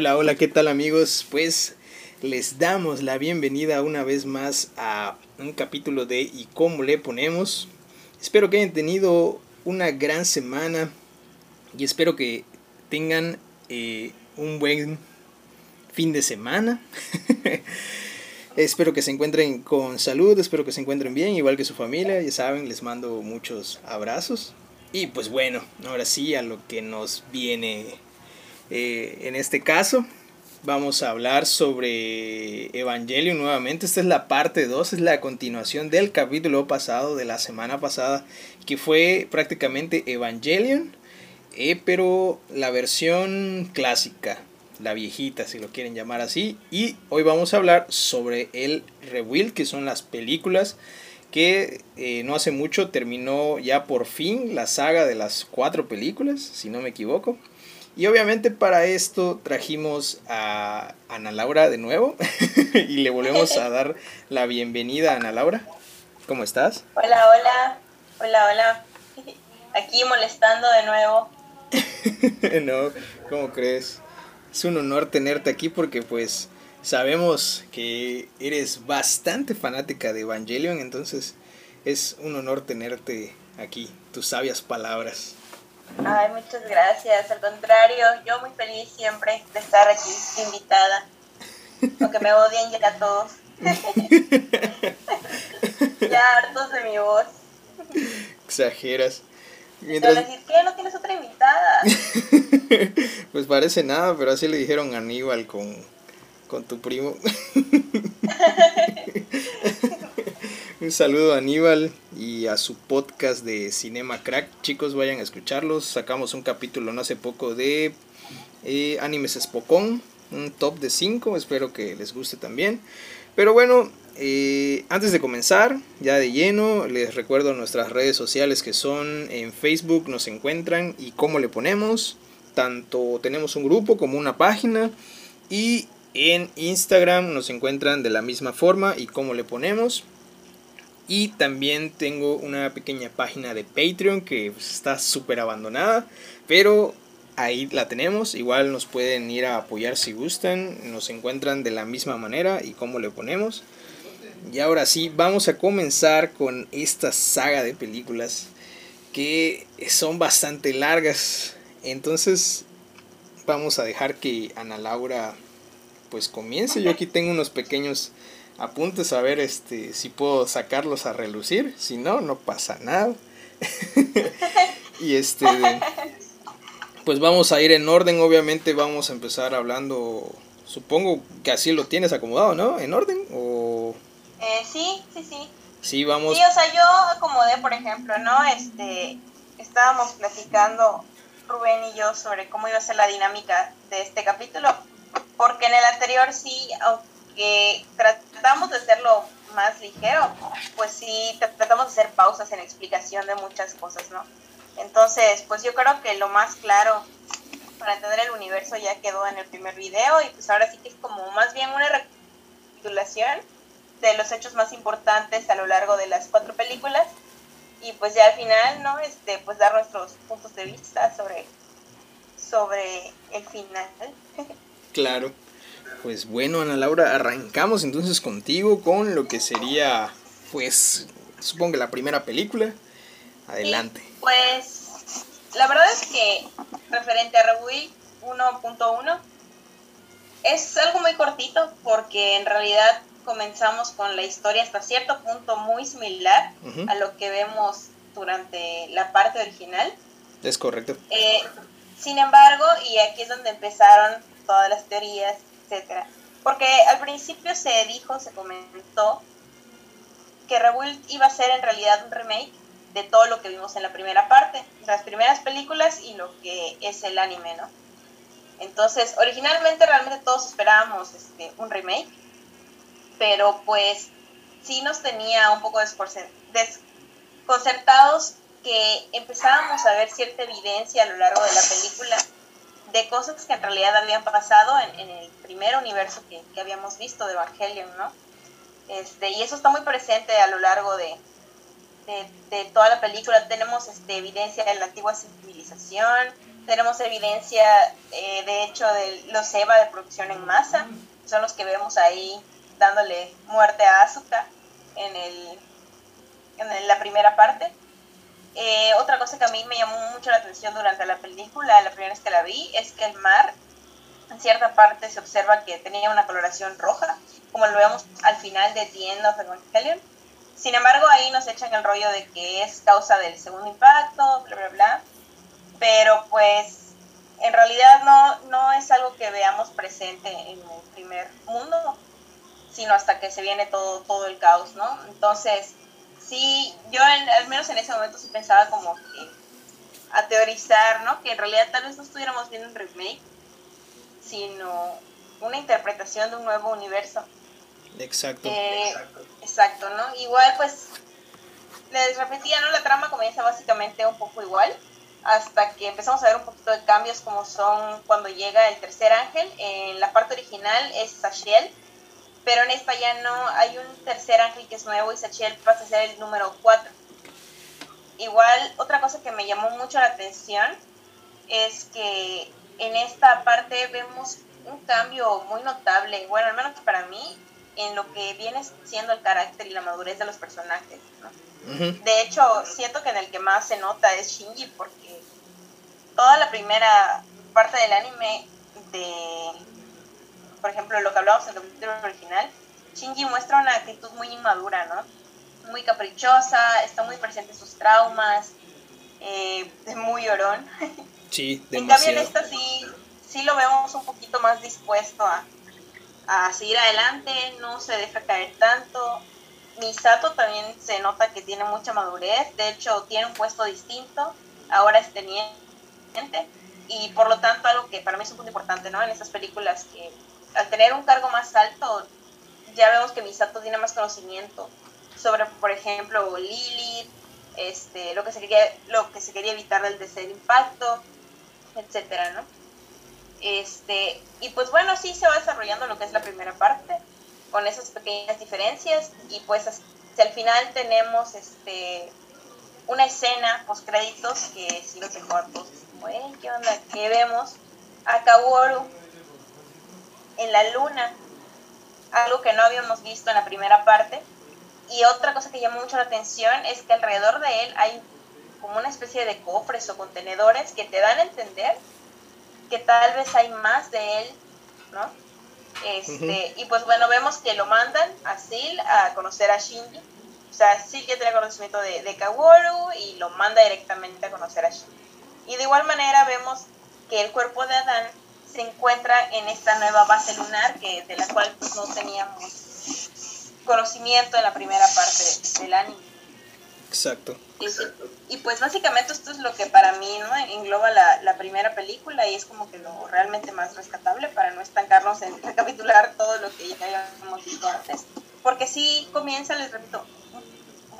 Hola, hola, ¿qué tal amigos? Pues les damos la bienvenida una vez más a un capítulo de ¿Y cómo le ponemos? Espero que hayan tenido una gran semana y espero que tengan eh, un buen fin de semana. espero que se encuentren con salud, espero que se encuentren bien, igual que su familia. Ya saben, les mando muchos abrazos. Y pues bueno, ahora sí a lo que nos viene eh, en este caso. Vamos a hablar sobre Evangelion nuevamente. Esta es la parte 2, es la continuación del capítulo pasado, de la semana pasada, que fue prácticamente Evangelion, eh, pero la versión clásica, la viejita, si lo quieren llamar así. Y hoy vamos a hablar sobre el Rebuild, que son las películas que eh, no hace mucho terminó ya por fin la saga de las cuatro películas, si no me equivoco. Y obviamente para esto trajimos a Ana Laura de nuevo y le volvemos a dar la bienvenida a Ana Laura. ¿Cómo estás? Hola, hola, hola, hola. Aquí molestando de nuevo. no, ¿cómo crees? Es un honor tenerte aquí porque pues sabemos que eres bastante fanática de Evangelion, entonces es un honor tenerte aquí, tus sabias palabras. Ay, muchas gracias. Al contrario, yo muy feliz siempre de estar aquí invitada. Aunque me odien ya todos. ya hartos de mi voz. Exageras. Mientras... decir, ¿qué? ¿No tienes otra invitada? pues parece nada, pero así le dijeron a Aníbal con, con tu primo. Un saludo a Aníbal y a su podcast de Cinema Crack. Chicos, vayan a escucharlos. Sacamos un capítulo no hace poco de eh, Animes Spokon, un top de 5. Espero que les guste también. Pero bueno, eh, antes de comenzar, ya de lleno, les recuerdo nuestras redes sociales que son en Facebook, nos encuentran y cómo le ponemos. Tanto tenemos un grupo como una página. Y en Instagram nos encuentran de la misma forma y cómo le ponemos. Y también tengo una pequeña página de Patreon que pues, está súper abandonada. Pero ahí la tenemos. Igual nos pueden ir a apoyar si gustan. Nos encuentran de la misma manera y cómo le ponemos. Y ahora sí, vamos a comenzar con esta saga de películas que son bastante largas. Entonces vamos a dejar que Ana Laura pues comience. Yo aquí tengo unos pequeños apuntes a ver este si puedo sacarlos a relucir, si no no pasa nada. y este pues vamos a ir en orden, obviamente vamos a empezar hablando supongo que así lo tienes acomodado, ¿no? ¿En orden o eh, sí, sí, sí. Sí, vamos. Sí, o sea, yo acomodé, por ejemplo, ¿no? Este estábamos platicando Rubén y yo sobre cómo iba a ser la dinámica de este capítulo, porque en el anterior sí, que tratamos de hacerlo más ligero, pues sí, tratamos de hacer pausas en explicación de muchas cosas, ¿no? Entonces, pues yo creo que lo más claro para entender el universo ya quedó en el primer video y pues ahora sí que es como más bien una recapitulación de los hechos más importantes a lo largo de las cuatro películas y pues ya al final, ¿no? Este, pues dar nuestros puntos de vista sobre, sobre el final. Claro. Pues bueno, Ana Laura, arrancamos entonces contigo con lo que sería, pues, supongo que la primera película. Adelante. pues, la verdad es que referente a Rebuild 1.1, es algo muy cortito porque en realidad comenzamos con la historia hasta cierto punto muy similar a lo que vemos durante la parte original. Es correcto. Eh, sin embargo, y aquí es donde empezaron todas las teorías etcétera. Porque al principio se dijo, se comentó que Rebuild iba a ser en realidad un remake de todo lo que vimos en la primera parte, las primeras películas y lo que es el anime, ¿no? Entonces, originalmente realmente todos esperábamos este, un remake, pero pues sí nos tenía un poco desconcertados que empezábamos a ver cierta evidencia a lo largo de la película de cosas que en realidad habían pasado en, el primer universo que, habíamos visto de Evangelion, ¿no? Este, y eso está muy presente a lo largo de, de, toda la película. Tenemos este, evidencia de la antigua civilización, tenemos evidencia, eh, de hecho, de los EVA de producción en masa, son los que vemos ahí dándole muerte a Asuka en, el, en la primera parte. Eh, otra cosa que a mí me llamó mucho la atención durante la película, la primera vez que la vi, es que el mar, en cierta parte se observa que tenía una coloración roja, como lo vemos al final de The End of Evangelion. Sin embargo, ahí nos echan el rollo de que es causa del segundo impacto, bla, bla, bla pero pues en realidad no, no es algo que veamos presente en el primer mundo, sino hasta que se viene todo, todo el caos, ¿no? Entonces, sí, yo al menos en ese momento sí pensaba como que a teorizar, ¿no? Que en realidad tal vez no estuviéramos viendo un remake, sino una interpretación de un nuevo universo. Exacto. Eh, exacto, ¿no? Igual, pues, les repetía, ¿no? La trama comienza básicamente un poco igual hasta que empezamos a ver un poquito de cambios como son cuando llega el tercer ángel. En la parte original es Sachiel, pero en esta ya no hay un tercer ángel que es nuevo y Sachiel pasa a ser el número 4. Igual, otra cosa que me llamó mucho la atención es que en esta parte vemos un cambio muy notable, bueno, al menos para mí, en lo que viene siendo el carácter y la madurez de los personajes. De hecho, siento que en el que más se nota es Shinji, porque toda la primera parte del anime de, por ejemplo, lo que hablábamos en el capítulo original, Shinji muestra una actitud muy inmadura, ¿no? Muy caprichosa, está muy presente en sus traumas, eh, es muy llorón. Sí, demasiado. En cambio, en esta sí, sí lo vemos un poquito más dispuesto a, a seguir adelante, no se deja caer tanto, Misato también se nota que tiene mucha madurez, de hecho tiene un puesto distinto, ahora es teniente, y por lo tanto algo que para mí es un punto importante, ¿no? En estas películas que al tener un cargo más alto, ya vemos que Misato tiene más conocimiento sobre, por ejemplo, Lilith, este, lo que se quería, lo que se quería evitar del tercer impacto, etcétera, ¿no? Este, y pues bueno, sí se va desarrollando lo que es la primera parte con esas pequeñas diferencias y pues el final tenemos este una escena post créditos que si los dejo a todos ¿qué onda? que vemos a Kaworu en la luna algo que no habíamos visto en la primera parte y otra cosa que llama mucho la atención es que alrededor de él hay como una especie de cofres o contenedores que te dan a entender que tal vez hay más de él, ¿no? Este, Y pues bueno, vemos que lo mandan a Sil a conocer a Shinji. O sea, Sil ya tiene conocimiento de, de Kaworu y lo manda directamente a conocer a Shinji. Y de igual manera vemos que el cuerpo de Adán se encuentra en esta nueva base lunar que, de la cual no teníamos conocimiento en la primera parte del anime. Exacto. Y, pues básicamente esto es lo que para mí ¿no? engloba la, la, primera película y es como que lo realmente más rescatable para no estancarnos en recapitular todo lo que ya habíamos visto antes. Porque sí comienza, les repito,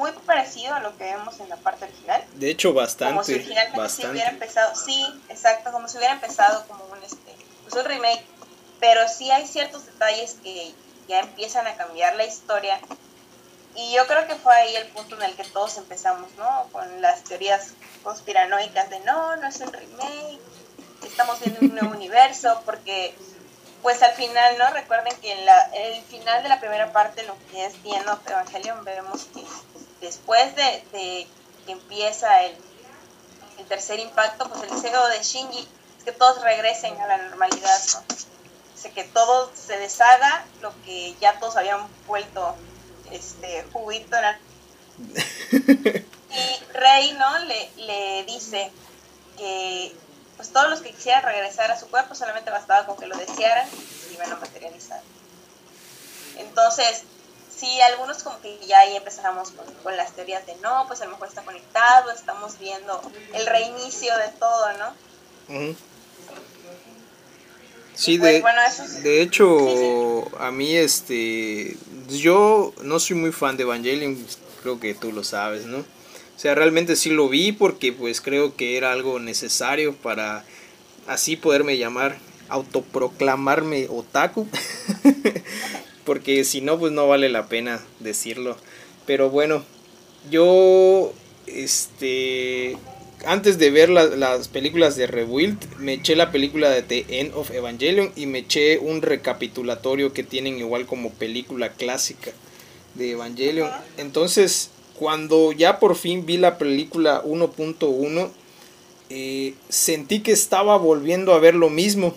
muy parecido a lo que vemos en la parte original. De hecho, bastante. Como si bastante. hubiera empezado, sí, exacto, como si hubiera empezado como un, este, pues un remake. Pero sí hay ciertos detalles que ya empiezan a cambiar la historia y yo creo que fue ahí el punto en el que todos empezamos, ¿no? Con las teorías conspiranoicas de no, no es un remake, estamos viendo un nuevo universo, porque pues al final, ¿no? Recuerden que en la, el final de la primera parte, lo que es The Evangelion, vemos que después de, que empieza el, el, tercer impacto, pues el deseo de Shinji que todos regresen a la normalidad, ¿no? O que todo se deshaga, lo que ya todos habían vuelto este juguito y Rey no le, le dice que pues todos los que quisieran regresar a su cuerpo solamente bastaba con que lo desearan y iban a materializar. Entonces sí algunos como que ya ahí empezamos con, las teorías de no pues a lo mejor está conectado estamos viendo el reinicio de todo no Sí, de, de hecho, a mí, este, yo no soy muy fan de Evangelion, creo que tú lo sabes, ¿no? O sea, realmente sí lo vi porque pues creo que era algo necesario para así poderme llamar, autoproclamarme otaku, porque si no, pues no vale la pena decirlo. Pero bueno, yo, este, antes de ver las películas de Rebuild, me eché la película de The End of Evangelion y me eché un recapitulatorio que tienen igual como película clásica de Evangelion. Entonces, cuando ya por fin vi la película 1.1, eh, sentí que estaba volviendo a ver lo mismo.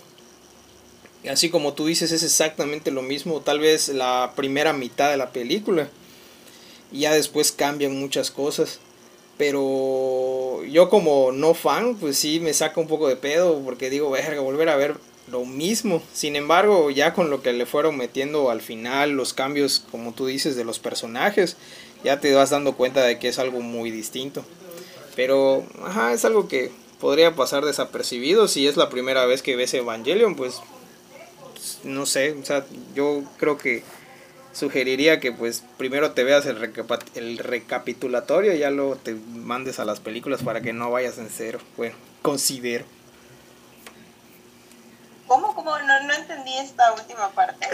Así como tú dices, es exactamente lo mismo, tal vez la primera mitad de la película. Y ya después cambian muchas cosas. Pero yo como no fan, pues sí me saca un poco de pedo porque digo, verga, volver a ver lo mismo. Sin embargo, ya con lo que le fueron metiendo al final, los cambios, como tú dices, de los personajes, ya te vas dando cuenta de que es algo muy distinto. Pero, ajá, es algo que podría pasar desapercibido si es la primera vez que ves Evangelion, pues no sé, o sea, yo creo que sugeriría que pues primero te veas el, el recapitulatorio y ya luego te mandes a las películas para que no vayas en cero. Bueno, considero. ¿Cómo? ¿Cómo? No, no entendí esta última parte.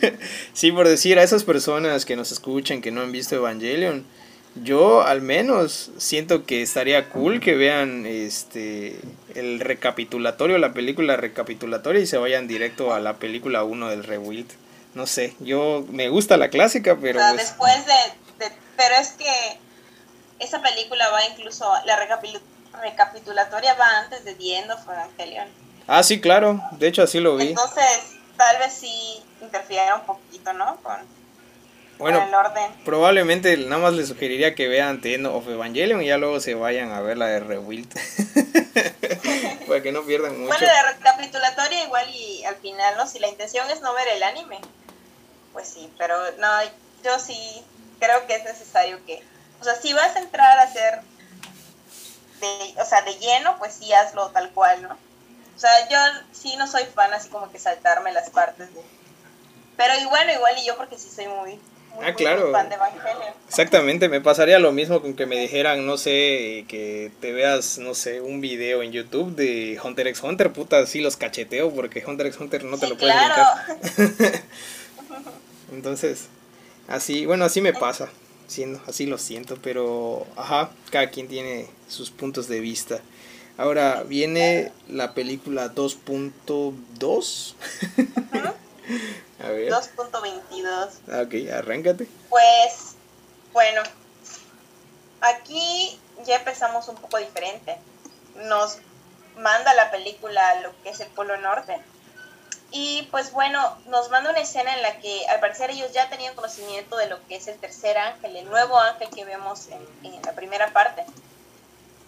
sí, por decir a esas personas que nos escuchan que no han visto Evangelion, yo al menos siento que estaría cool que vean este el recapitulatorio, la película recapitulatoria y se vayan directo a la película 1 del Rebuild no sé, yo me gusta la clásica, pero... O sea, pues después de, Pero es que esa película va incluso, la recapitulatoria va antes de The End of Evangelion. Ah, sí, claro, de hecho así lo vi. Entonces, tal vez sí interfiera un poquito, ¿no? Con, bueno, el orden. Probablemente nada más les sugeriría que vean The End of Evangelion y ya luego se vayan a ver la de Rebuild. Para que no pierdan mucho. Bueno, la recapitulatoria igual y al final, ¿no? Si la intención es no ver el anime, pues sí, pero no, yo sí creo que es necesario que, o sea, si vas a entrar a hacer, de, o sea, de lleno, pues sí hazlo tal cual, ¿no? O sea, yo sí no soy fan así como que saltarme las partes de... Pero y bueno, igual y yo porque sí soy muy, ah, claro. fan de Evangelio. Exactamente, me pasaría lo mismo con que me dijeran, no sé, que te veas, no sé, un video en YouTube de Hunter x Hunter, puta, sí los cacheteo porque Hunter x Hunter no te lo puedes claro. Entonces, así, bueno, así me pasa, siendo, así lo siento, pero ajá, cada quien tiene sus puntos de vista. Ahora viene la película 2.2. A ver. 2.22. Ah, ok, arráncate. Pues, bueno, aquí ya empezamos un poco diferente. Nos manda la película lo que es el Polo Norte y pues bueno, nos manda una escena en la que al parecer ellos ya tenían conocimiento de lo que es el tercer ángel, el nuevo ángel que vemos en, la primera parte.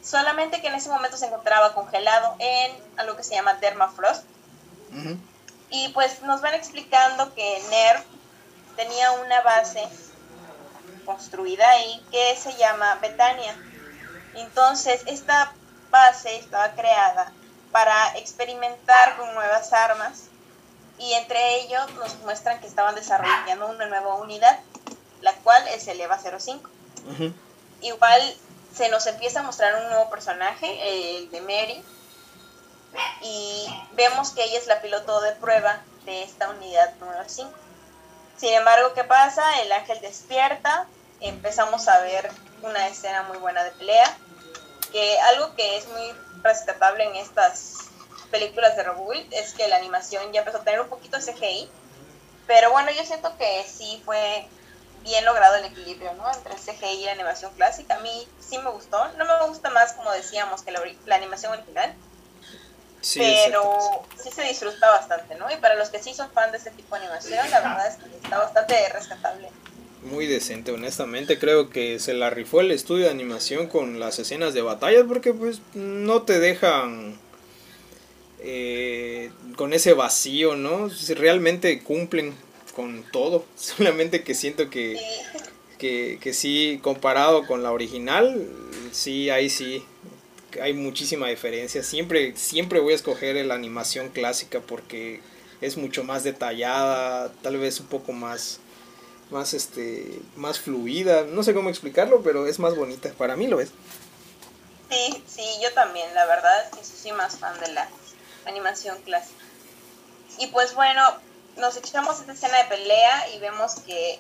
Solamente que en ese momento se encontraba congelado en algo que se llama Dermafrost. Y pues nos van explicando que Nerv tenía una base construida ahí que se llama Betania. Entonces, esta base estaba creada para experimentar con nuevas armas y entre ellos nos muestran que estaban desarrollando una nueva unidad, la cual es el EVA 05. Igual se nos empieza a mostrar un nuevo personaje, el de Mary, y vemos que ella es la piloto de prueba de esta unidad número 5. Sin embargo, ¿qué pasa? El ángel despierta, empezamos a ver una escena muy buena de pelea, que algo que es muy rescatable en estas películas de Rebuild es que la animación ya empezó a tener un poquito de CGI, pero bueno, yo siento que sí fue bien logrado el equilibrio, ¿no? Entre CGI y la animación clásica. A mí sí me gustó. No me gusta más, como decíamos, que la, animación original. Sí, pero sí se disfruta bastante, ¿no? Y para los que sí son fan de este tipo de animación, la verdad es que está bastante rescatable. Muy decente, honestamente. Creo que se la rifó el estudio de animación con las escenas de batalla porque pues no te dejan eh, con ese vacío, ¿no? Si realmente cumplen con todo, solamente que siento que, que, que sí, comparado con la original, sí, ahí sí, hay muchísima diferencia. Siempre, siempre voy a escoger la animación clásica porque es mucho más detallada, tal vez un poco más, más, este, más fluida. No sé cómo explicarlo, pero es más bonita. Para mí lo es. Sí, sí, yo también. La verdad es que soy más fan de la animación clásica. Y pues bueno, nos echamos esta escena de pelea y vemos que,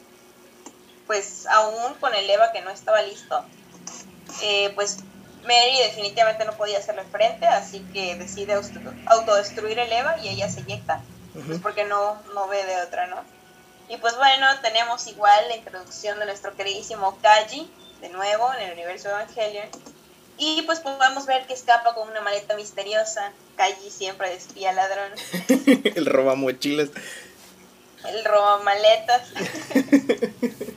pues aún con el Eva que no estaba listo, eh, pues Mary definitivamente no podía hacerle frente, así que decide autodestruir el Eva y ella se eyecta, pues porque no, no ve de otra, ¿no? Y pues bueno, tenemos igual la introducción de nuestro queridísimo Kaji, de nuevo en el universo Evangelion. Y pues podemos ver que escapa con una maleta misteriosa. Kaji siempre de espía ladrón. el roba mochilas. El roba maletas.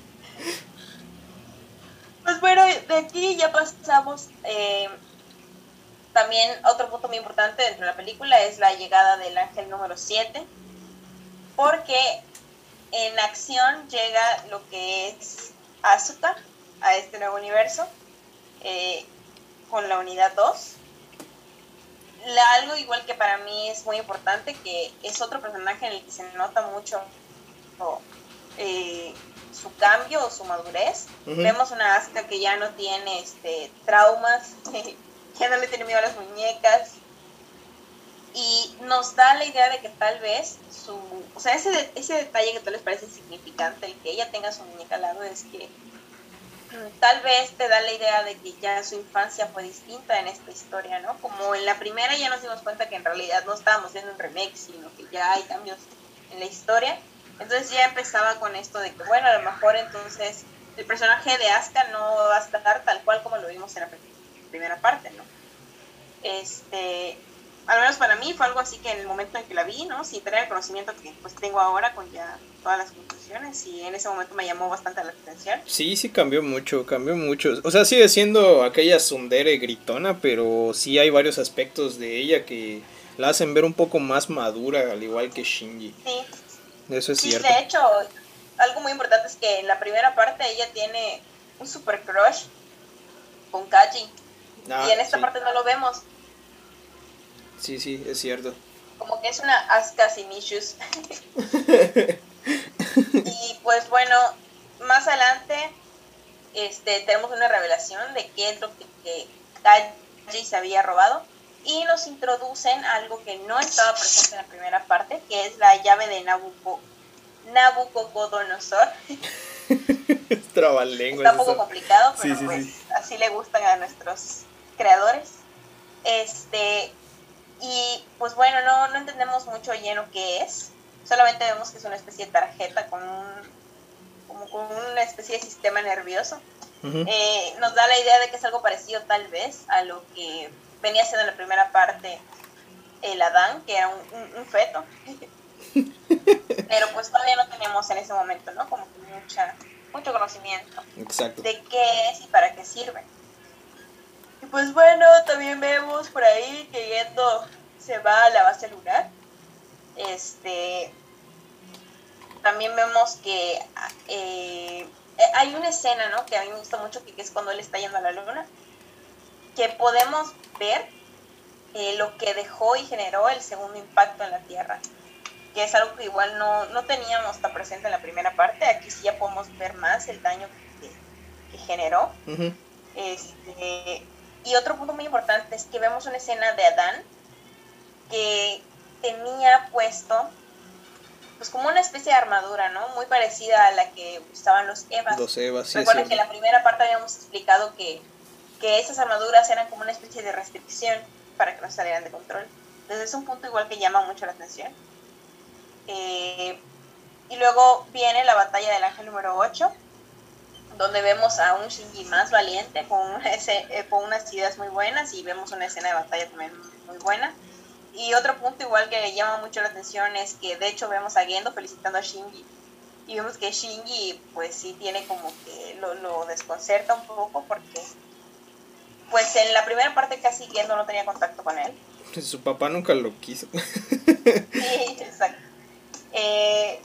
pues bueno, de aquí ya pasamos. Eh, también otro punto muy importante dentro de la película es la llegada del ángel número 7. Porque en acción llega lo que es Asuka a este nuevo universo eh, con la unidad 2. algo igual que para mí es muy importante, que es otro personaje en el que se nota mucho eh, su cambio o su madurez. Vemos una Asuka que ya no tiene este, traumas, ya no le tiene miedo a las muñecas, y nos da la idea de que tal vez su, o sea, ese, ese detalle que tal les parece significante, el que ella tenga su muñeca al lado, es que mm, tal vez te da la idea de que ya su infancia fue distinta en esta historia, ¿no? Como en la primera ya nos dimos cuenta que en realidad no estábamos viendo un remake, sino que ya hay cambios en la historia. Entonces ya empezaba con esto de que, bueno, a lo mejor entonces el personaje de Asuka no va a estar tal cual como lo vimos en la primera parte, ¿no? Este, al menos para mí fue algo así que en el momento en que la vi, ¿no? Sin tener el conocimiento que pues tengo ahora con ya todas las conclusiones y en ese momento me llamó bastante la atención. Sí, sí cambió mucho, cambió mucho. O sea, sigue siendo aquella sundere gritona, pero sí hay varios aspectos de ella que la hacen ver un poco más madura, al igual que Shinji. Sí. Eso es cierto. De hecho, algo muy importante es que en la primera parte ella tiene un super crush con Kaji. Ah, y en esta parte no lo vemos Sí, sí, es cierto. Como que es una Asuka sin issues. y pues bueno, más adelante este, tenemos una revelación de qué es lo que, que se había robado y nos introducen algo que no estaba presente en la primera parte, que es la llave de Nabucco, Nabucodonosor. Está un poco complicado, pero pues así le gustan a nuestros creadores. Este, y pues bueno, no, no entendemos mucho lleno qué es. Solamente vemos que es una especie de tarjeta con como con una especie de sistema nervioso. Eh, nos da la idea de que es algo parecido tal vez a lo que venía siendo en la primera parte el Adán, que era un, feto. Pero pues todavía no tenemos en ese momento, ¿no? Como que mucha, mucho conocimiento de qué es y para qué sirve. Y pues bueno, también vemos por ahí que Gendo se va a la base lunar. Este. También vemos que eh, hay una escena, ¿no? Que a mí me gusta mucho, que es cuando él está yendo a la luna. Que podemos ver eh, lo que dejó y generó el segundo impacto en la Tierra. Que es algo que igual no, no teníamos tan presente en la primera parte. Aquí sí ya podemos ver más el daño que, generó. Este y otro punto muy importante es que vemos una escena de Adán que tenía puesto pues como una especie de armadura, ¿no? Muy parecida a la que usaban los Evas. Los Evas, sí. Recuerden que en la primera parte habíamos explicado que, que esas armaduras eran como una especie de restricción para que no salieran de control. Entonces es un punto igual que llama mucho la atención. Eh, y luego viene la batalla del ángel número 8, donde vemos a un Shinji más valiente, con, eh, con unas ideas muy buenas y vemos una escena de batalla también muy buena. Y otro punto igual que llama mucho la atención es que de hecho vemos a Gendo felicitando a Shinji. Y vemos que Shinji pues sí tiene como que lo, lo desconcerta un poco porque pues en la primera parte casi Gendo no tenía contacto con él. Su papá nunca lo quiso. sí, exacto. Eh,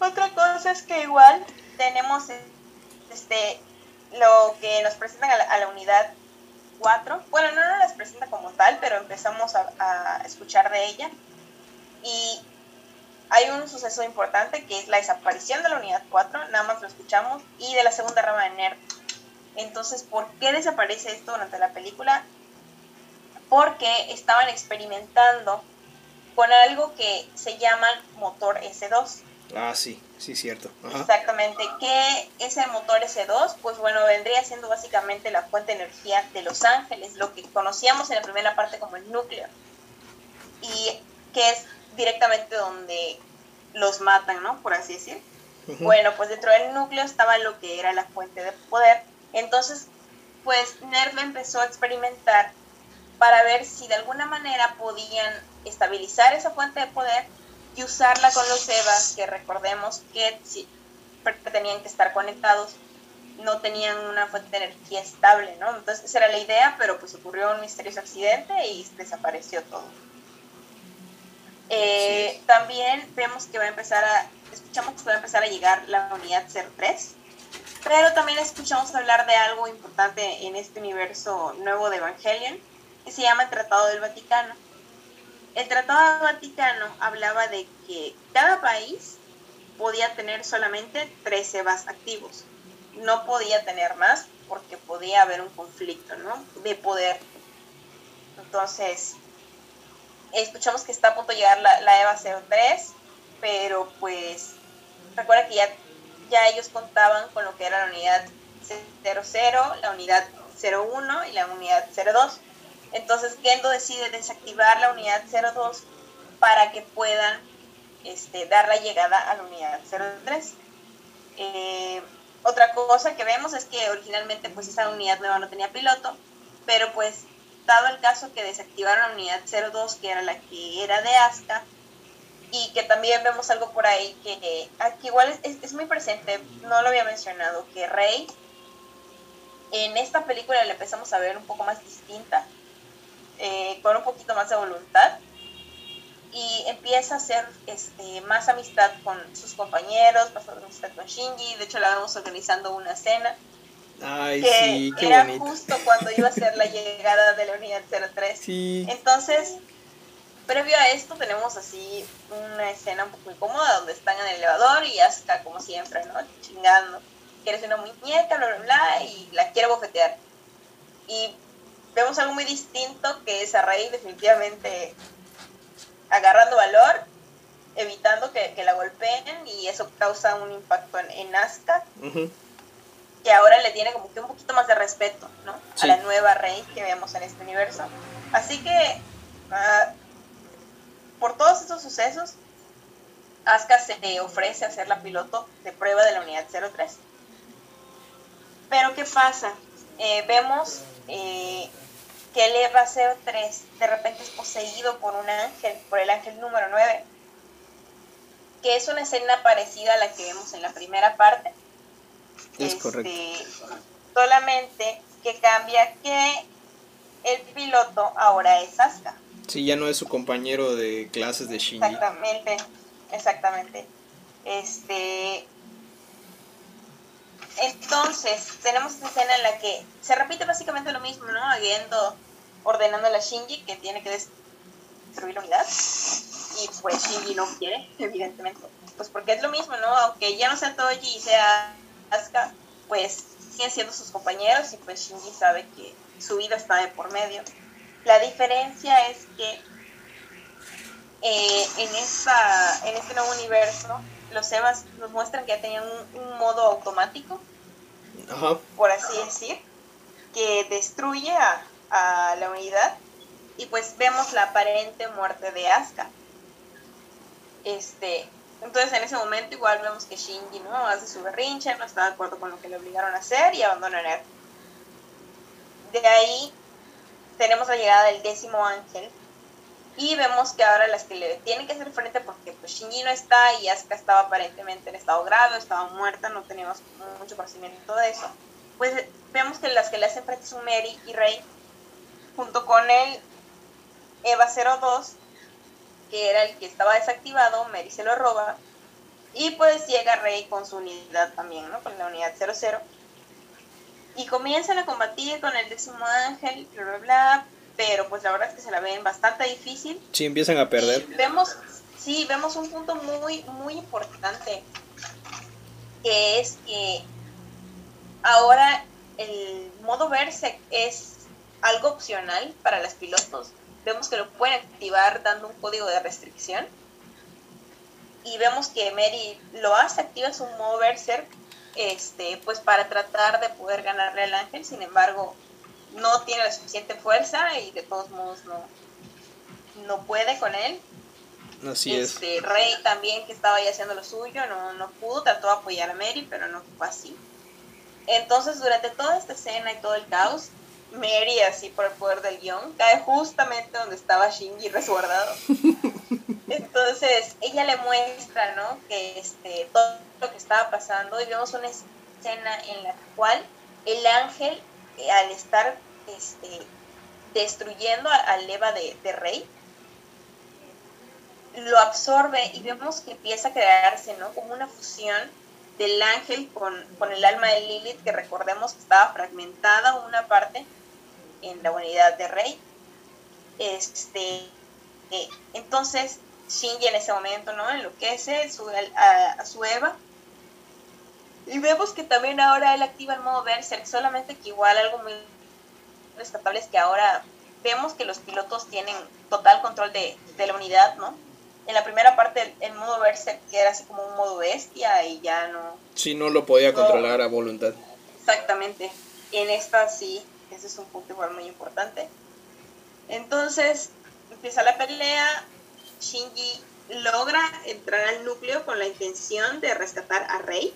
otra cosa es que igual tenemos este lo que nos presentan a la, unidad 4. Bueno, no nos las presenta como tal, pero empezamos a, escuchar de ella. Y hay un suceso importante que es la desaparición de la unidad 4, nada más lo escuchamos, y de la segunda rama de NERD. Entonces, ¿por qué desaparece esto durante la película? Porque estaban experimentando con algo que se llama motor S2 Ah, sí, sí, cierto. Exactamente. Que ese motor S2, pues bueno, vendría siendo básicamente la fuente de energía de Los Ángeles, lo que conocíamos en la primera parte como el núcleo. Y que es directamente donde los matan, ¿no? Por así decir. Bueno, pues dentro del núcleo estaba lo que era la fuente de poder. Entonces, pues Nerv empezó a experimentar para ver si de alguna manera podían estabilizar esa fuente de poder y usarla con los EVAs, que recordemos que sí, tenían que estar conectados, no tenían una fuente de energía estable, ¿no? Entonces esa era la idea, pero pues ocurrió un misterioso accidente y desapareció todo. Eh, también vemos que va a empezar a, escuchamos que va a empezar a llegar la unidad 03, pero también escuchamos hablar de algo importante en este universo nuevo de Evangelion, que se llama el Tratado del Vaticano. El Tratado del Vaticano hablaba de que cada país podía tener solamente 13 EVAs activos. No podía tener más porque podía haber un conflicto ¿no? de poder. Entonces, escuchamos que está a punto de llegar la, la EVA 03, pero pues recuerda que ya, ya ellos contaban con lo que era la unidad 00, la unidad 01 y la unidad 02. Entonces Gendo decide desactivar la unidad 02 para que puedan este, dar la llegada a la unidad 03. Eh, otra cosa que vemos es que originalmente pues esa unidad nueva no tenía piloto, pero pues dado el caso que desactivaron la unidad 02, que era la que era de Aska, y que también vemos algo por ahí que aquí igual es, es, muy presente, no lo había mencionado, que Rey en esta película le empezamos a ver un poco más distinta, eh, con un poquito más de voluntad, y empieza a hacer este, más amistad con sus compañeros, más amistad con Shinji, de hecho la vemos organizando una cena, Ay, sí, qué era justo cuando iba a ser la llegada de la unidad 03. Sí. Entonces, previo a esto tenemos así una escena un poco incómoda donde están en el elevador y Asuka como siempre, ¿no? Chingando. Quieres una muñeca, bla, bla, bla, y la quiere bofetear. Y vemos algo muy distinto que es a Rey definitivamente agarrando valor, evitando que, la golpeen y eso causa un impacto en, en Asuka que ahora le tiene como que un poquito más de respeto, ¿no? A la nueva Rey que vemos en este universo. Así que, ah, por todos estos sucesos, Asuka se ofrece a ser la piloto de prueba de la unidad 03. Pero, ¿qué pasa? Eh, vemos eh, que el EVA 03 de repente es poseído por un ángel, por el ángel número 9, que es una escena parecida a la que vemos en la primera parte es correcto. Este, solamente que cambia que el piloto ahora es Asuka. Sí, ya no es su compañero de clases de Shinji. Exactamente, exactamente. Este, entonces, tenemos esta escena en la que se repite básicamente lo mismo, ¿no? Agendo ordenando a Shinji que tiene que destruir la unidad. Y pues Shinji no quiere, evidentemente. Pues porque es lo mismo, ¿no? Aunque ya no sea Toji y sea Asuka, pues siguen siendo sus compañeros y pues Shinji sabe que su vida está de por medio. La diferencia es que eh, en, esta, en este nuevo universo, los Evas nos muestran que ya tenían un, modo automático, por así decir, que destruye a, a, la unidad y pues vemos la aparente muerte de Asuka. Este, entonces en ese momento igual vemos que Shinji ¿no? hace su berrinche, no está de acuerdo con lo que le obligaron a hacer y abandona a De ahí tenemos la llegada del décimo ángel y vemos que ahora las que le tienen que hacer frente porque pues Shinji no está y Asuka estaba aparentemente en estado grave, estaba muerta, no teníamos mucho conocimiento de eso. Pues vemos que las que le hacen frente son Mary y Rey junto con el Eva 02 que era el que estaba desactivado, Mary se lo roba, y pues llega Rey con su unidad también, ¿no? Con la unidad 00. Y comienzan a combatir con el décimo ángel, bla, bla, bla, pero pues la verdad es que se la ven bastante difícil. Sí, empiezan a perder. vemos, sí, vemos un punto muy, muy importante, que es que ahora el modo verse es algo opcional para los pilotos vemos que lo pueden activar dando un código de restricción. y vemos que Mary lo hace, activa su modo Berserk, este, pues para tratar de poder ganarle al ángel, sin embargo, no tiene la suficiente fuerza y de todos modos no, no puede con él. Así este, Rey también, que estaba ahí haciendo lo suyo, no, no pudo, trató de apoyar a Mary, pero no fue así. Entonces, durante toda esta escena y todo el caos, Mary, así por el poder del guion, cae justamente donde estaba Shinji resguardado. Entonces, ella le muestra, ¿no? Que este, todo lo que estaba pasando y vemos una escena en la cual el ángel, eh, al estar este, destruyendo al Eva de, de Rey, lo absorbe y vemos que empieza a crearse, ¿no? Como una fusión del ángel con, el alma de Lilith, que recordemos que estaba fragmentada una parte en la unidad de Rey. Este, eh, entonces, Shinji en ese momento, ¿no? Enloquece su, a, a, su Eva. Y vemos que también ahora él activa el modo Berserk, solamente que igual algo muy rescatable es que ahora vemos que los pilotos tienen total control de, de la unidad, ¿no? en la primera parte el, modo Berserk que era así como un modo bestia y ya no... Sí, no lo podía controlar a voluntad. Exactamente. En esta sí, ese es un punto igual muy importante. Entonces, empieza la pelea, Shinji logra entrar al núcleo con la intención de rescatar a Rey.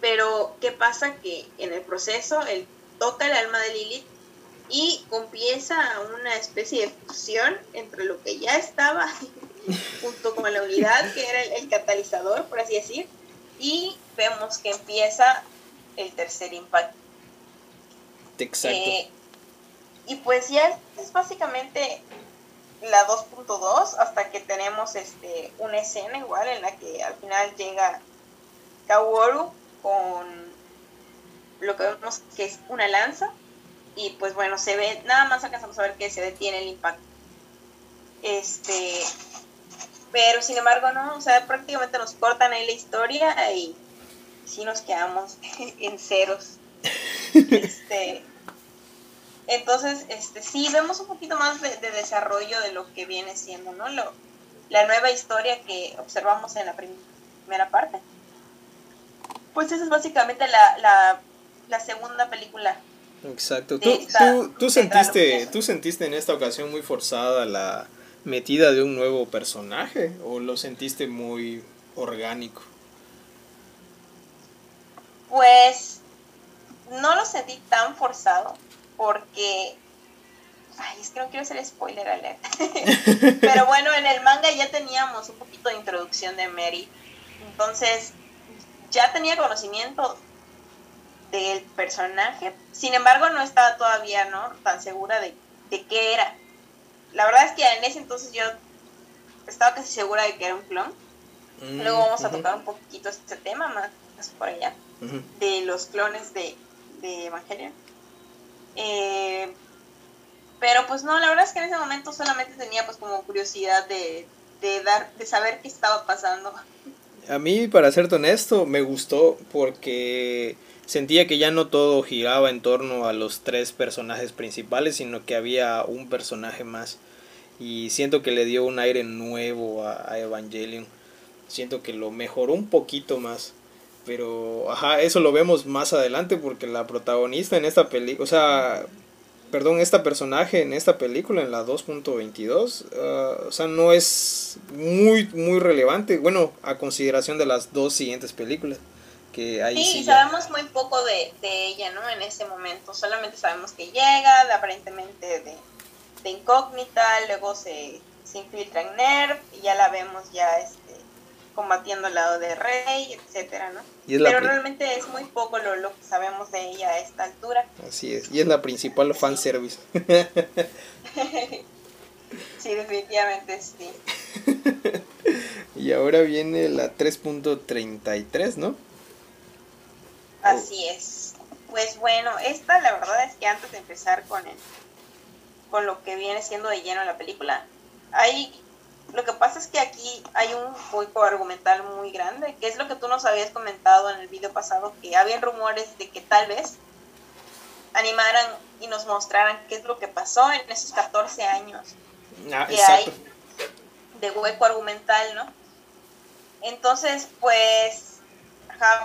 Pero, ¿qué pasa? Que en el proceso él toca el alma de Lilith y comienza una especie de fusión entre lo que ya estaba junto con la unidad, que era el, catalizador, por así decir, y vemos que empieza el tercer impacto. Exacto. Eh, y pues ya es básicamente la 2.2 hasta que tenemos este una escena igual en la que al final llega Kaworu con lo que vemos que es una lanza y pues bueno, se ve, nada más alcanzamos a ver que se detiene el impacto. Este, pero sin embargo, no, o sea, prácticamente nos cortan ahí la historia y sí nos quedamos en ceros. Este, entonces, este, sí, vemos un poquito más de, desarrollo de lo que viene siendo, ¿no? Lo, la nueva historia que observamos en la primera parte. Pues esa es básicamente la, la, la segunda película Exacto. ¿Tú, sentiste, ¿Tú sentiste en esta ocasión muy forzada la metida de un nuevo personaje o lo sentiste muy orgánico? Pues no lo sentí tan forzado porque... Ay, es que no quiero hacer spoiler alert. Pero bueno, en el manga ya teníamos un poquito de introducción de Mary. Entonces, ya tenía conocimiento del personaje. Sin embargo, no estaba todavía ¿no? tan segura de, qué era. La verdad es que en ese entonces yo estaba casi segura de que era un clon. Mm, Luego vamos a tocar un poquito este tema más, por allá, de los clones de, de Evangelion. Eh, pero pues no, la verdad es que en ese momento solamente tenía pues como curiosidad de, de dar, de saber qué estaba pasando. A mí, para serte honesto, me gustó porque sentía que ya no todo giraba en torno a los tres personajes principales, sino que había un personaje más. Y siento que le dio un aire nuevo a, Evangelion. Siento que lo mejoró un poquito más. Pero, ajá, eso lo vemos más adelante porque la protagonista en esta película, o sea, perdón, esta personaje en esta película, en la 2.22, ah, o sea, no es muy, muy relevante, bueno, a consideración de las dos siguientes películas sí, sabemos muy poco de, ella, ¿no? En ese momento, solamente sabemos que llega, aparentemente de, incógnita, luego se, infiltra en NERF y ya la vemos ya este, combatiendo al lado de Rey, etcétera, ¿no? Pero realmente es muy poco lo, lo, que sabemos de ella a esta altura. Así es, y es la principal fanservice. sí, definitivamente sí. y ahora viene la 3.33, ¿no? Así es. Pues bueno, esta la verdad es que antes de empezar con el, con lo que viene siendo de lleno la película, hay lo que pasa es que aquí hay un juego argumental muy grande, que es lo que tú nos habías comentado en el video pasado, que había rumores de que tal vez animaran y nos mostraran qué es lo que pasó en esos 14 años ah, que hay de hueco argumental, ¿no? Entonces, pues,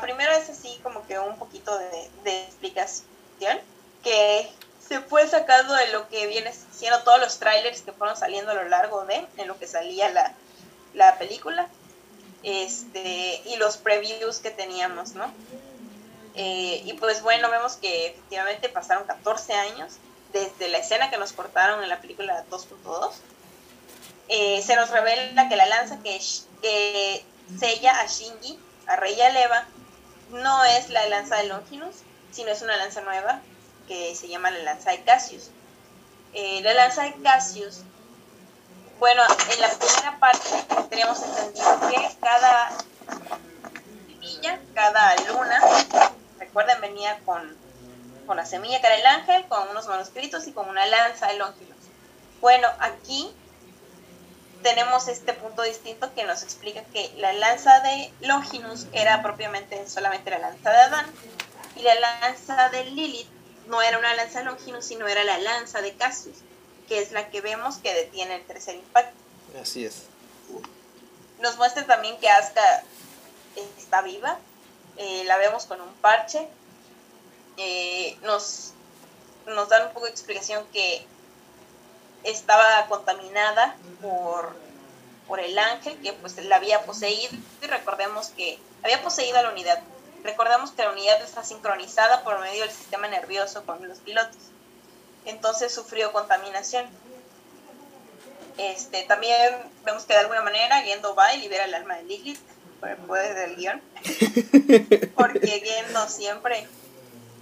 primero es así como que un poquito de, de explicación que se fue sacando de lo que viene siendo todos los trailers que fueron saliendo a lo largo de, en lo que salía la, la película, este, y los previews que teníamos, ¿no? Eh, y pues bueno, vemos que efectivamente pasaron 14 años desde la escena que nos cortaron en la película 2.2. Eh, se nos revela que la lanza que, sella a Shinji, a Rey Aleva, no es la lanza de Longinus, sino es una lanza nueva que se llama la lanza de Cassius. Eh, la lanza de Cassius, bueno, en la primera parte teníamos entendido que cada villa, cada luna, recuerden, venía con, con la semilla que era el ángel, con unos manuscritos y con una lanza de Longinus. Bueno, aquí tenemos este punto distinto que nos explica que la lanza de Longinus era propiamente solamente la lanza de Adán y la lanza de Lilith no era una lanza Longinus, sino era la lanza de Cassius, que es la que vemos que detiene el tercer impacto. Así es. Nos muestra también que Asuka está viva, eh, la vemos con un parche, eh, nos, nos dan un poco de explicación que estaba contaminada por, por el ángel que pues la había poseído y recordemos que había poseído a la unidad. Recordemos que la unidad está sincronizada por medio del sistema nervioso con los pilotos. Entonces sufrió contaminación. Este, también vemos que de alguna manera Gendo va y libera el alma de Lilith por el poder del guion. Porque Gendo siempre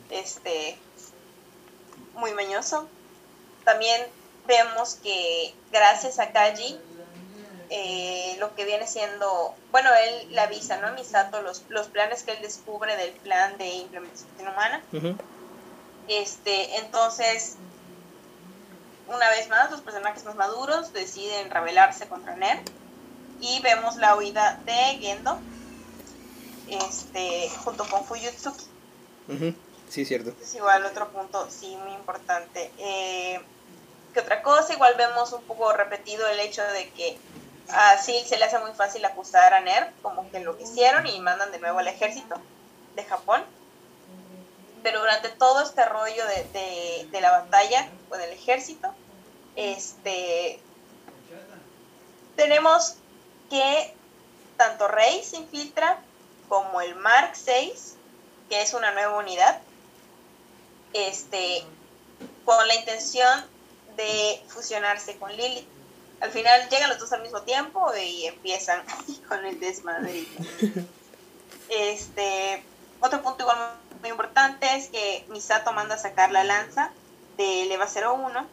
este muy mañoso. También vemos que gracias a Kaji, eh, lo que viene siendo, bueno, él le avisa, ¿no? A Misato los, los planes que él descubre del plan de implementación humana. Este, entonces, una vez más, los personajes más maduros deciden rebelarse contra Ner y vemos la huida de Gendo este, junto con Fuyutsuki. Sí, cierto. Es igual otro punto, sí, muy importante. Eh, que otra cosa, igual vemos un poco repetido el hecho de que a Sil se le hace muy fácil acusar a Ner, como que lo hicieron y mandan de nuevo al ejército de Japón. Pero durante todo este rollo de, de, la batalla con el ejército, este, tenemos que tanto Rey se infiltra como el Mark VI, que es una nueva unidad, este, con la intención de fusionarse con Lilith. Al final llegan los dos al mismo tiempo y empiezan con el desmadre. Este, otro punto igual muy importante es que Misato manda a sacar la lanza de Leva 01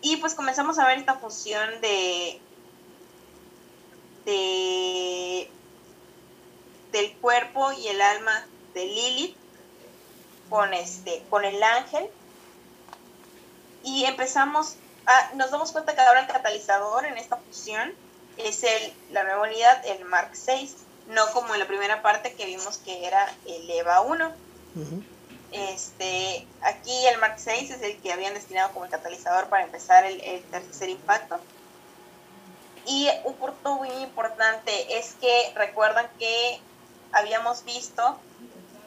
y pues comenzamos a ver esta fusión de de del cuerpo y el alma de Lilith con este con el ángel y empezamos a, nos damos cuenta que ahora el catalizador en esta fusión es el, la nueva unidad, el Mark 6, no como en la primera parte que vimos que era el EVA 1. Este, aquí el Mark 6 es el que habían destinado como el catalizador para empezar el, tercer impacto. Y un punto muy importante es que recuerdan que habíamos visto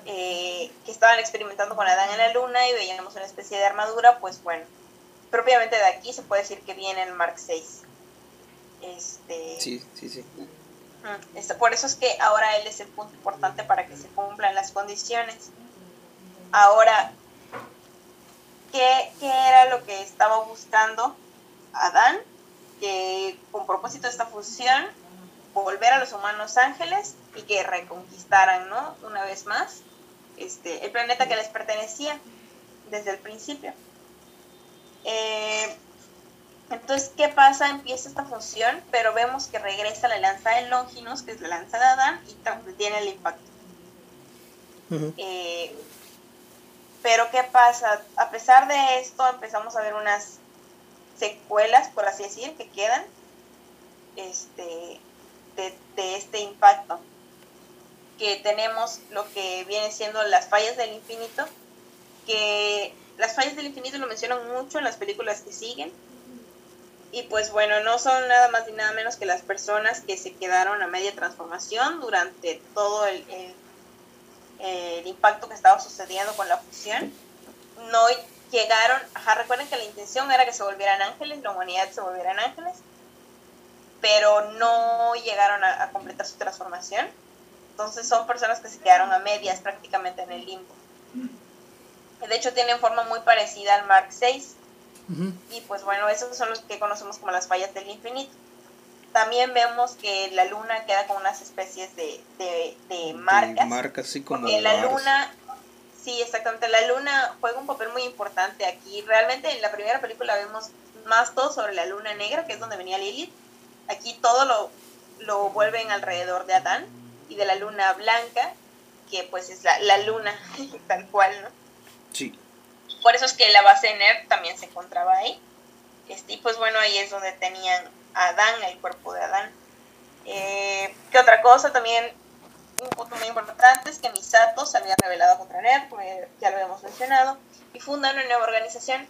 eh, que estaban experimentando con Adán en la luna y veíamos una especie de armadura, pues bueno, propiamente de aquí se puede decir que viene el Mark 6. Este, sí, sí, sí. Este, por eso es que ahora él es el punto importante para que se cumplan las condiciones. Ahora, ¿qué, qué era lo que estaba buscando Adán? Que con propósito de esta fusión, volver a los humanos ángeles y que reconquistaran, ¿no? Una vez más, este, el planeta que les pertenecía desde el principio. Eh, entonces, ¿qué pasa? Empieza esta función, pero vemos que regresa la lanza de Longinus, que es la lanza de Adán, y tiene el impacto. Eh, pero ¿qué pasa? A pesar de esto, empezamos a ver unas secuelas, por así decir, que quedan este, de, de este impacto. Que tenemos lo que viene siendo las fallas del infinito, que las fallas del infinito lo mencionan mucho en las películas que siguen. Y pues bueno, no son nada más ni nada menos que las personas que se quedaron a media transformación durante todo el, el, impacto que estaba sucediendo con la fusión. No llegaron, ajá, recuerden que la intención era que se volvieran ángeles, la humanidad se volvieran ángeles, pero no llegaron a, a completar su transformación. Entonces son personas que se quedaron a medias prácticamente en el limbo. De hecho tienen forma muy parecida al Mark VI y pues bueno, esos son los que conocemos como las fallas del infinito. También vemos que la luna queda con unas especies de, de, marcas. marcas, así como. la luna, sí, exactamente, la luna juega un papel muy importante aquí. Realmente en la primera película vemos más todo sobre la luna negra, que es donde venía Lilith. Aquí todo lo, lo vuelven alrededor de Adán y de la luna blanca, que pues es la, la luna tal cual, ¿no? Sí. Por eso es que la base NERD también se encontraba ahí. Este, y pues bueno, ahí es donde tenían a Adán, el cuerpo de Adán. Eh, ¿Qué otra cosa? También un punto muy importante es que Misato se había revelado contra NERD, ya lo habíamos mencionado, y funda una nueva organización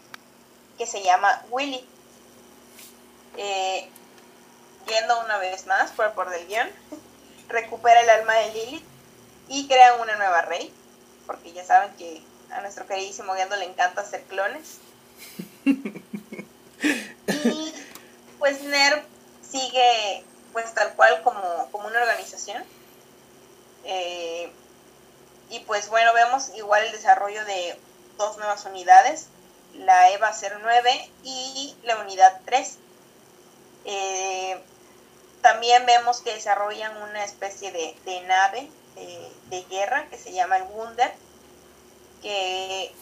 que se llama Willy. Eh, yendo una vez más por, por del guion, recupera el alma de Lilith y crea una nueva rey, porque ya saben que a nuestro queridísimo Gendo le encanta hacer clones. y pues NERV sigue pues tal cual como, una organización. Eh, y pues bueno, vemos igual el desarrollo de dos nuevas unidades, la EVA 09 y la unidad 3. Eh, también vemos que desarrollan una especie de, nave de, de, guerra que se llama el Wunder, que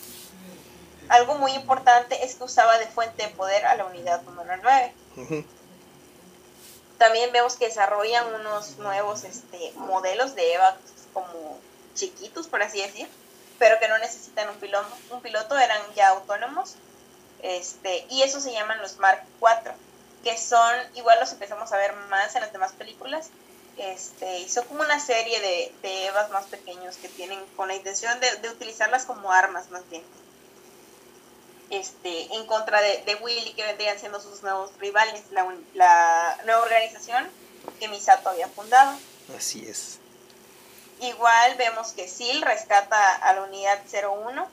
algo muy importante es que usaba de fuente de poder a la unidad número 9. También vemos que desarrollan unos nuevos este, modelos de EVA como chiquitos, por así decir, pero que no necesitan un piloto, un piloto eran ya autónomos, este, y eso se llaman los Mark IV, que son, igual los empezamos a ver más en las demás películas, este, hizo como una serie de, de Evas más pequeños que tienen con la intención de, utilizarlas como armas más bien. Este, en contra de, Willy, que vendrían siendo sus nuevos rivales, la, la nueva organización que Misato había fundado. Así es. Igual vemos que Sil rescata a la unidad 01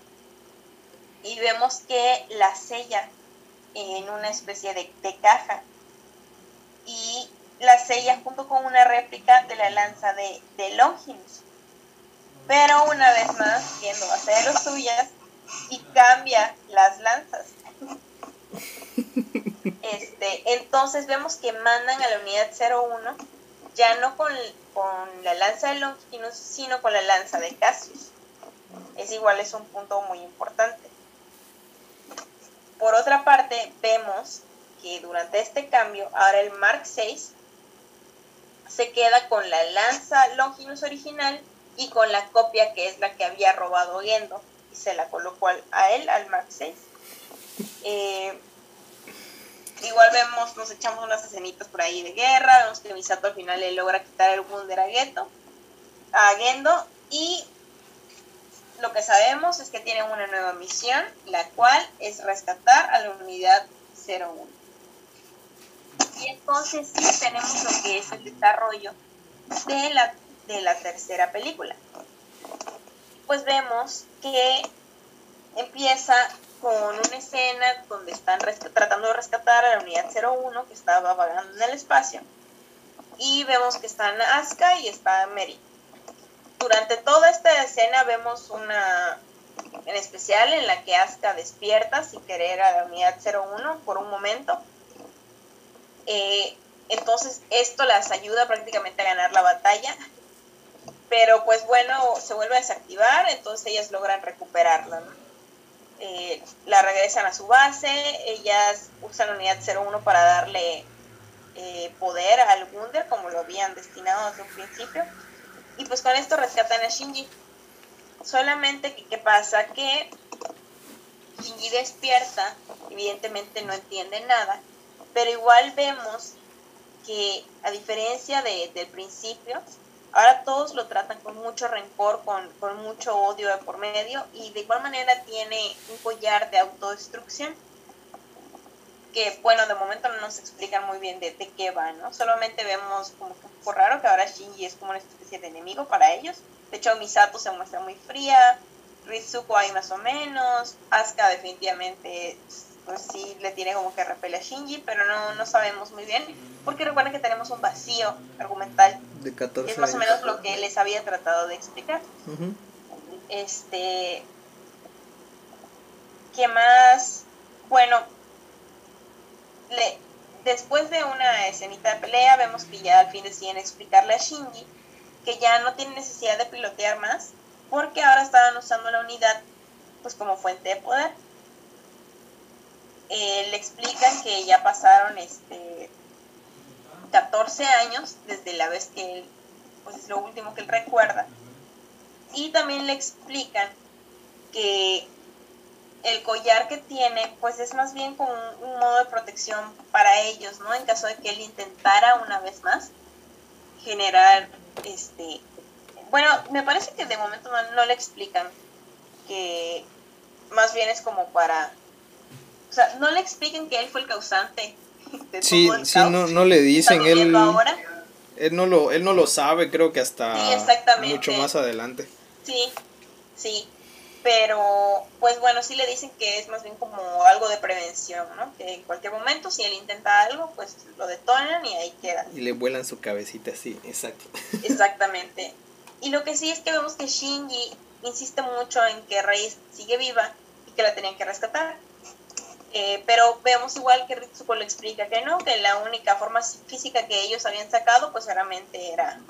y vemos que la sella en una especie de, de caja y la sella junto con una réplica de la lanza de, de Longinus. Pero una vez más, viendo hacer los suyas y cambia las lanzas. Este, entonces vemos que mandan a la unidad 01 ya no con, con la lanza de Longinus, sino con la lanza de Cassius. Es igual, es un punto muy importante. Por otra parte, vemos que durante este cambio, ahora el Mark VI se queda con la lanza Longinus original y con la copia que es la que había robado Gendo y se la colocó a él, al Mark VI. Eh, igual vemos, nos echamos unas escenitas por ahí de guerra, vemos que Misato al final le logra quitar el Wunder a, a Gendo y lo que sabemos es que tienen una nueva misión, la cual es rescatar a la unidad 01. Y entonces sí tenemos lo que es el desarrollo de la, de la tercera película. Pues vemos que empieza con una escena donde están tratando de rescatar a la unidad 01 que estaba vagando en el espacio. Y vemos que están Asuka y está Mary. Durante toda esta escena vemos una en especial en la que Asuka despierta sin querer a la unidad 01 por un momento eh, entonces esto las ayuda prácticamente a ganar la batalla. Pero pues bueno, se vuelve a desactivar, entonces ellas logran recuperarla. Eh, la regresan a su base, ellas usan la unidad 01 para darle eh, poder al Wunder como lo habían destinado desde un principio. Y pues con esto rescatan a Shinji. Solamente que, ¿qué pasa? Que Shinji despierta, evidentemente no entiende nada, pero igual vemos que a diferencia de, del principio, ahora todos lo tratan con mucho rencor, con, con mucho odio de por medio y de igual manera tiene un collar de autodestrucción. que bueno, de momento no nos explican muy bien de, de qué va, ¿no? Solamente vemos como que un poco raro que ahora Shinji es como una especie de enemigo para ellos. De hecho, Misato se muestra muy fría, Ritsuko hay más o menos, Asuka definitivamente pues sí le tiene como que repele a Shinji, pero no, no sabemos muy bien, porque recuerden que tenemos un vacío argumental. De 14 es más o menos lo que les había tratado de explicar. Este. ¿Qué más? Bueno, le, después de una escenita de pelea, vemos que ya al fin deciden explicarle a Shinji que ya no tiene necesidad de pilotear más, porque ahora estaban usando la unidad pues como fuente de poder. Eh, le explican que ya pasaron este 14 años desde la vez que él, pues es lo último que él recuerda. Y también le explican que el collar que tiene, pues es más bien como un, modo de protección para ellos, ¿no? En caso de que él intentara una vez más generar, este, bueno, me parece que de momento no le explican que más bien es como para, o sea, no le explican que él fue el causante de Sí, todo el sí, caos no, no le dicen, él, ahora. él, no lo, él no lo sabe, creo que hasta Sí, mucho más adelante. Sí, sí. Pero, pues bueno, sí le dicen que es más bien como algo de prevención, ¿no? Que en cualquier momento, si él intenta algo, pues lo detonan y ahí queda. Y le vuelan su cabecita así, exacto. Exactamente. Y lo que sí es que vemos que Shinji insiste mucho en que Rey sigue viva y que la tenían que rescatar. Eh, pero vemos igual que Ritsuko le explica que no, que la única forma física que ellos habían sacado, pues solamente era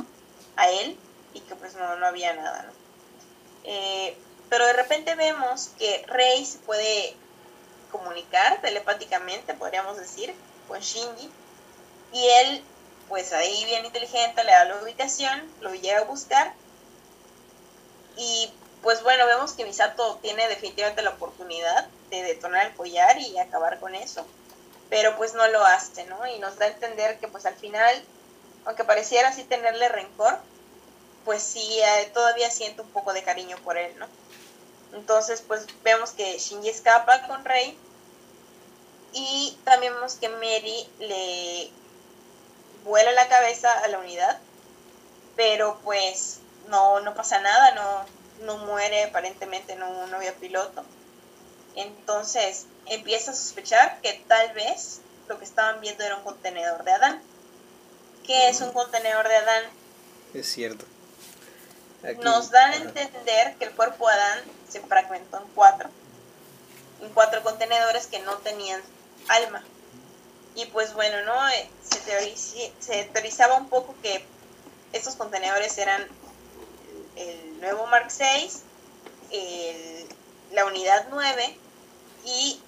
a él y que pues no, no había nada, ¿no? Eh, pero de repente vemos que Rey se puede comunicar telepáticamente, podríamos decir, con Shinji. Y él, pues ahí bien inteligente, le da la ubicación, lo llega a buscar. Y pues bueno, vemos que Misato tiene definitivamente la oportunidad de detonar el collar y acabar con eso. Pero pues no lo hace, ¿no? Y nos da a entender que pues al final, aunque pareciera así tenerle rencor, pues sí, eh, todavía siente un poco de cariño por él, ¿no? Entonces, pues vemos que Shinji escapa con Rey. Y también vemos que Mary le vuela la cabeza a la unidad. Pero pues no, no pasa nada, no, no muere, aparentemente no, no había piloto. Entonces empieza a sospechar que tal vez lo que estaban viendo era un contenedor de Adán. ¿Qué es un contenedor de Adán? Es cierto. Aquí- Nos dan a entender que el cuerpo de Adán se fragmentó en cuatro, en cuatro contenedores que no tenían alma. Y pues bueno, ¿no? Eh, Se, teorici- se teorizaba un poco que estos contenedores eran el nuevo Mark VI, el- la unidad 9 y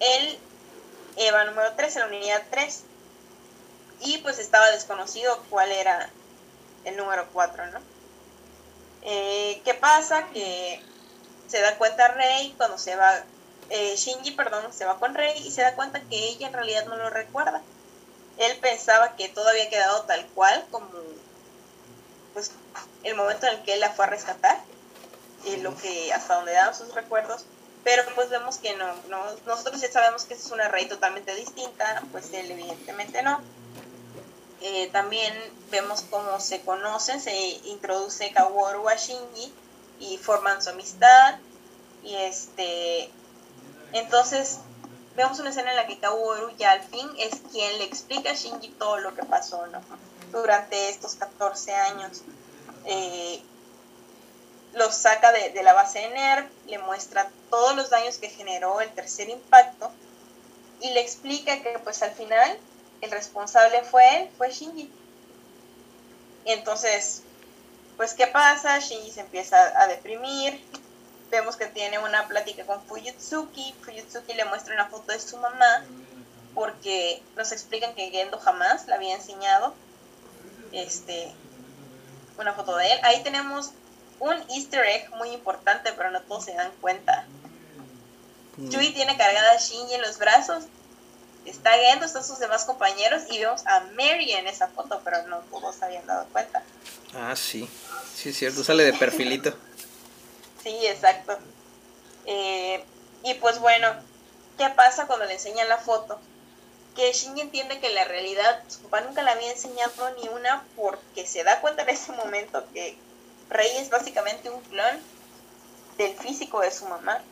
el EVA número 3, la unidad 3. Y pues estaba desconocido cuál era el número 4, ¿no? Eh, ¿Qué pasa? Que se da cuenta Rey cuando se va, eh, Shinji, perdón, se va con Rey y se da cuenta que ella en realidad no lo recuerda. Él pensaba que todo había quedado tal cual como pues el momento en el que él la fue a rescatar lo que hasta donde dan sus recuerdos pero pues vemos que no, no nosotros ya sabemos que es una Rey totalmente distinta pues él evidentemente no eh, también vemos cómo se conocen, se introduce Kaworu a Shinji y forman su amistad. Y este, entonces vemos una escena en la que Kaworu ya al fin es quien le explica a Shinji todo lo que pasó. Durante estos 14 años. Eh, los saca de, de la base de NERV, le muestra todos los daños que generó el tercer impacto y le explica que pues al final el responsable fue él, fue Shinji. Entonces, pues, ¿qué pasa? Shinji se empieza a deprimir. Vemos que tiene una plática con Fuyutsuki. Fuyutsuki le muestra una foto de su mamá porque nos explican que Gendo jamás la había enseñado este, una foto de él. Ahí tenemos un easter egg muy importante, pero no todos se dan cuenta. Mm. Yui tiene cargada a Shinji en los brazos está Gendo, están sus demás compañeros y vemos a Mary en esa foto, pero no todos se habían dado cuenta. Ah, sí. Sí, es cierto. Sale de perfilito. Sí, exacto. Eh, y pues bueno, ¿qué pasa cuando le enseñan la foto? que Shinji entiende que la realidad su papá nunca le había enseñado ni una porque se da cuenta en ese momento que Rey es básicamente un clon del físico de su mamá.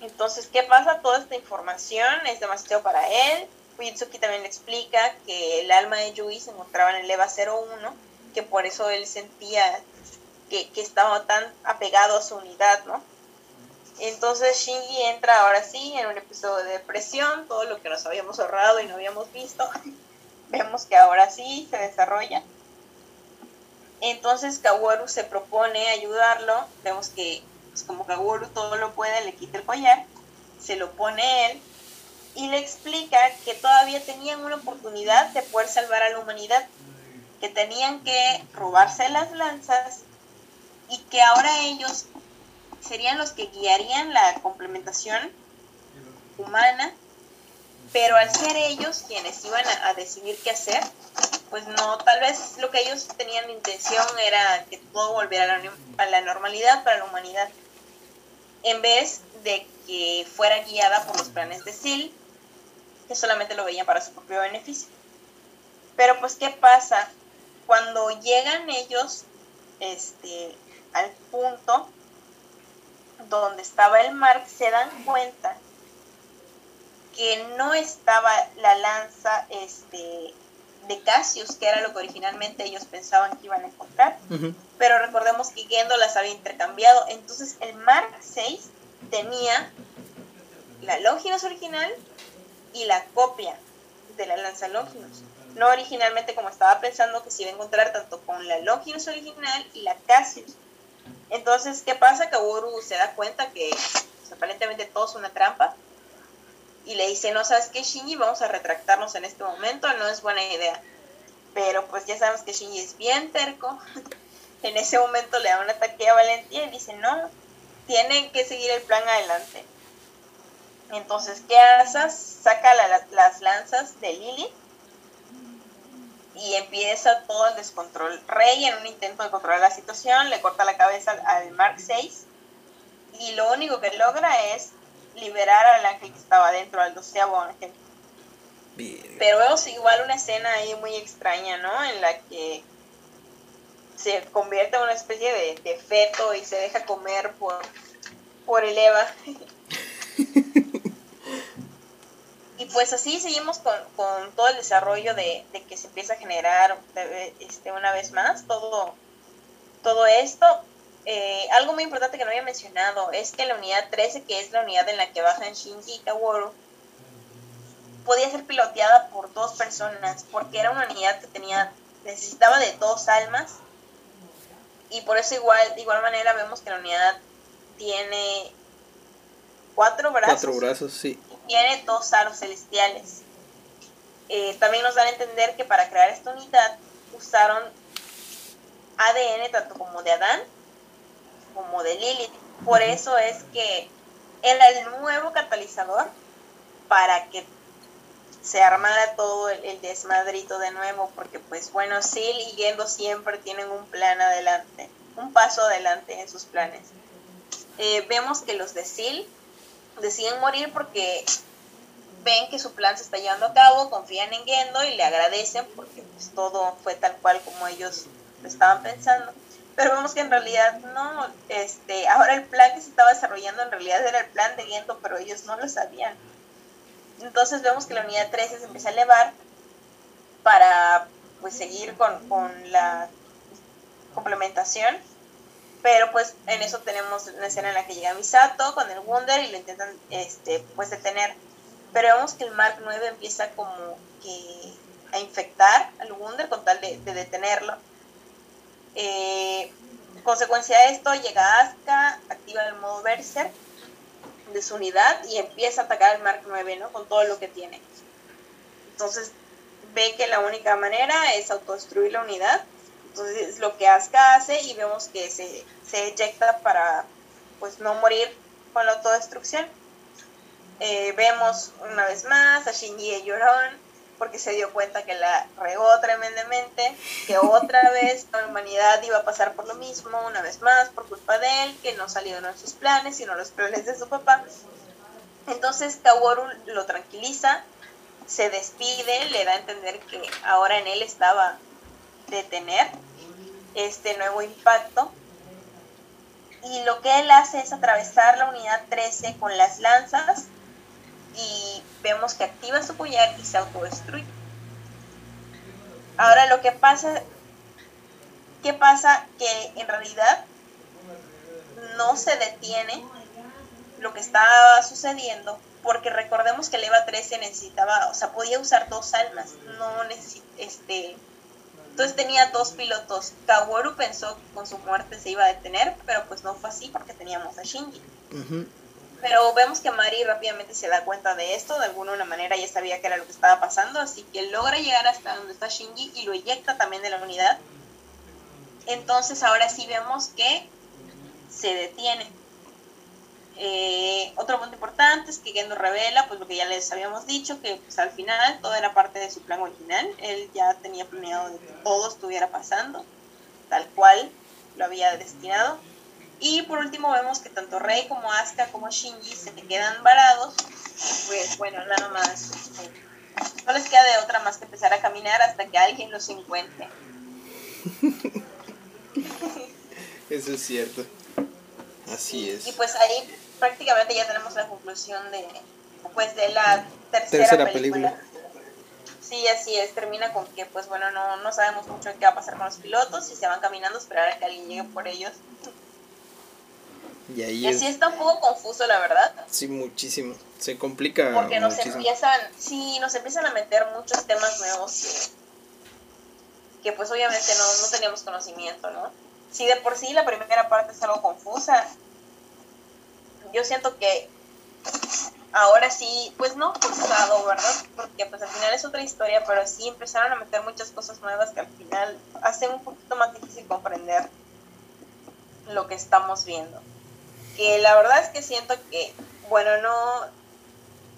Entonces, ¿qué pasa? Toda esta información es demasiado para él. Fujitsuki también le explica que el alma de Yui se encontraba en el EVA 01, que por eso él sentía que, que estaba tan apegado a su unidad, ¿no? Entonces Shinji entra ahora sí en un episodio de depresión, todo lo que nos habíamos ahorrado y no habíamos visto, vemos que ahora sí se desarrolla. Entonces Kaworu se propone ayudarlo, vemos que pues, como Kaworu todo lo puede, le quita el collar, se lo pone él y le explica que todavía tenían una oportunidad de poder salvar a la humanidad, que tenían que robarse las lanzas y que ahora ellos serían los que guiarían la complementación humana, pero al ser ellos quienes iban a, decidir qué hacer, pues no, tal vez lo que ellos tenían intención era que todo volviera a la, normalidad para la humanidad, en vez de que fuera guiada por los planes de Sil, que solamente lo veían para su propio beneficio. Pero pues, ¿qué pasa? Cuando llegan ellos este, al punto donde estaba el Mark, se dan cuenta que no estaba la lanza este, de Cassius, que era lo que originalmente ellos pensaban que iban a encontrar. Pero recordemos que Gendo las había intercambiado. Entonces el Mark 6 tenía la Longinus original y la copia de la lanza Longinus. No originalmente como estaba pensando que se iba a encontrar tanto con la Longinus original y la Cassius. Entonces, ¿qué pasa? Que Uru se da cuenta que pues, aparentemente todo es una trampa y le dice, no sabes qué, Shinji, vamos a retractarnos en este momento, no es buena idea. Pero pues ya sabemos que Shinji es bien terco. en ese momento le da un ataque a Valentía y dice, no, tienen que seguir el plan adelante. Entonces, ¿qué haces? Saca las lanzas de Lily y empieza todo el descontrol. Rey, en un intento de controlar la situación, le corta la cabeza al Mark 6 y lo único que logra es liberar al ángel que estaba dentro, al doceavo ángel. Pero vemos igual una escena ahí muy extraña, ¿no? En la que se convierte en una especie de, de feto y se deja comer por, por el Eva. y pues así seguimos con, todo el desarrollo de, que se empieza a generar este, una vez más todo, todo esto. Eh, algo muy importante que no había mencionado es que la unidad 13, que es la unidad en la que bajan Shinji y Kaworu, podía ser piloteada por dos personas, porque era una unidad que tenía, necesitaba de dos almas, y por eso igual, de igual manera vemos que la unidad tiene cuatro brazos. Cuatro brazos, sí tiene dos aros celestiales. Eh, también nos dan a entender que para crear esta unidad usaron ADN tanto como de Adán como de Lilith. Por eso es que era el nuevo catalizador para que se armara todo el, desmadrito de nuevo, porque pues bueno, Sil y Gendo siempre tienen un plan adelante, un paso adelante en sus planes. Eh, vemos que los de Sil deciden morir porque ven que su plan se está llevando a cabo, confían en Gendo y le agradecen porque pues, todo fue tal cual como ellos lo estaban pensando. Pero vemos que en realidad no, este, ahora el plan que se estaba desarrollando en realidad era el plan de Gendo, pero ellos no lo sabían. Entonces vemos que la unidad 13 se empieza a elevar para pues seguir con, con la complementación pero pues en eso tenemos una escena en la que llega Misato con el Wunder y lo intentan este, pues detener. Pero vemos que el Mark 9 empieza como que a infectar al Wunder con tal de, detenerlo. Eh, consecuencia de esto, llega Asuka, activa el modo Berserk de su unidad y empieza a atacar al Mark 9, ¿no? Con todo lo que tiene. Entonces ve que la única manera es autodestruir la unidad entonces lo que Asuka hace y vemos que se, se eyecta para pues no morir con la autodestrucción. Eh, vemos una vez más a Shinji llorón porque se dio cuenta que la regó tremendamente, que otra vez la humanidad iba a pasar por lo mismo, una vez más, por culpa de él, que no salieron sus planes, sino los planes de su papá. Entonces Kaworu lo tranquiliza se despide, le da a entender que ahora en él estaba detener este nuevo impacto. Y lo que él hace es atravesar la unidad 13 con las lanzas y vemos que activa su collar y se autodestruye. Ahora lo que pasa, ¿qué pasa? Que en realidad no se detiene lo que estaba sucediendo porque recordemos que el EVA 13 necesitaba, o sea, podía usar dos almas, no necesita, este, entonces tenía dos pilotos. Kaworu pensó que con su muerte se iba a detener, pero pues no fue así porque teníamos a Shinji. Pero vemos que Mari rápidamente se da cuenta de esto, de alguna manera ya sabía que era lo que estaba pasando, así que logra llegar hasta donde está Shinji y lo eyecta también de la unidad. Entonces ahora sí vemos que se detiene. Eh, otro punto importante es que Gendo revela, pues lo que ya les habíamos dicho, que pues, al final todo era parte de su plan original. Él ya tenía planeado de que todo estuviera pasando, tal cual lo había destinado. Y por último vemos que tanto Rey como Asuka como Shinji se quedan varados. Pues bueno, nada más. no les queda de otra más que empezar a caminar hasta que alguien los encuentre. Eso es cierto. Así es. Y pues ahí prácticamente ya tenemos la conclusión de, pues, de la tercera, película. Sí, así es, termina con que, pues bueno, no, no sabemos mucho qué va a pasar con los pilotos y se van caminando esperar a que alguien llegue por ellos. Y ahí así está un poco confuso, la verdad. Sí, muchísimo. Se complica. Porque nos empiezan, sí, nos empiezan a meter muchos temas nuevos que, pues obviamente no, no teníamos conocimiento, ¿no? Si de por sí la primera parte es algo confusa, yo siento que ahora sí, pues no forzado, ¿verdad? Porque pues al final es otra historia, pero sí empezaron a meter muchas cosas nuevas que al final hacen un poquito más difícil comprender lo que estamos viendo. Que la verdad es que siento que, bueno, no,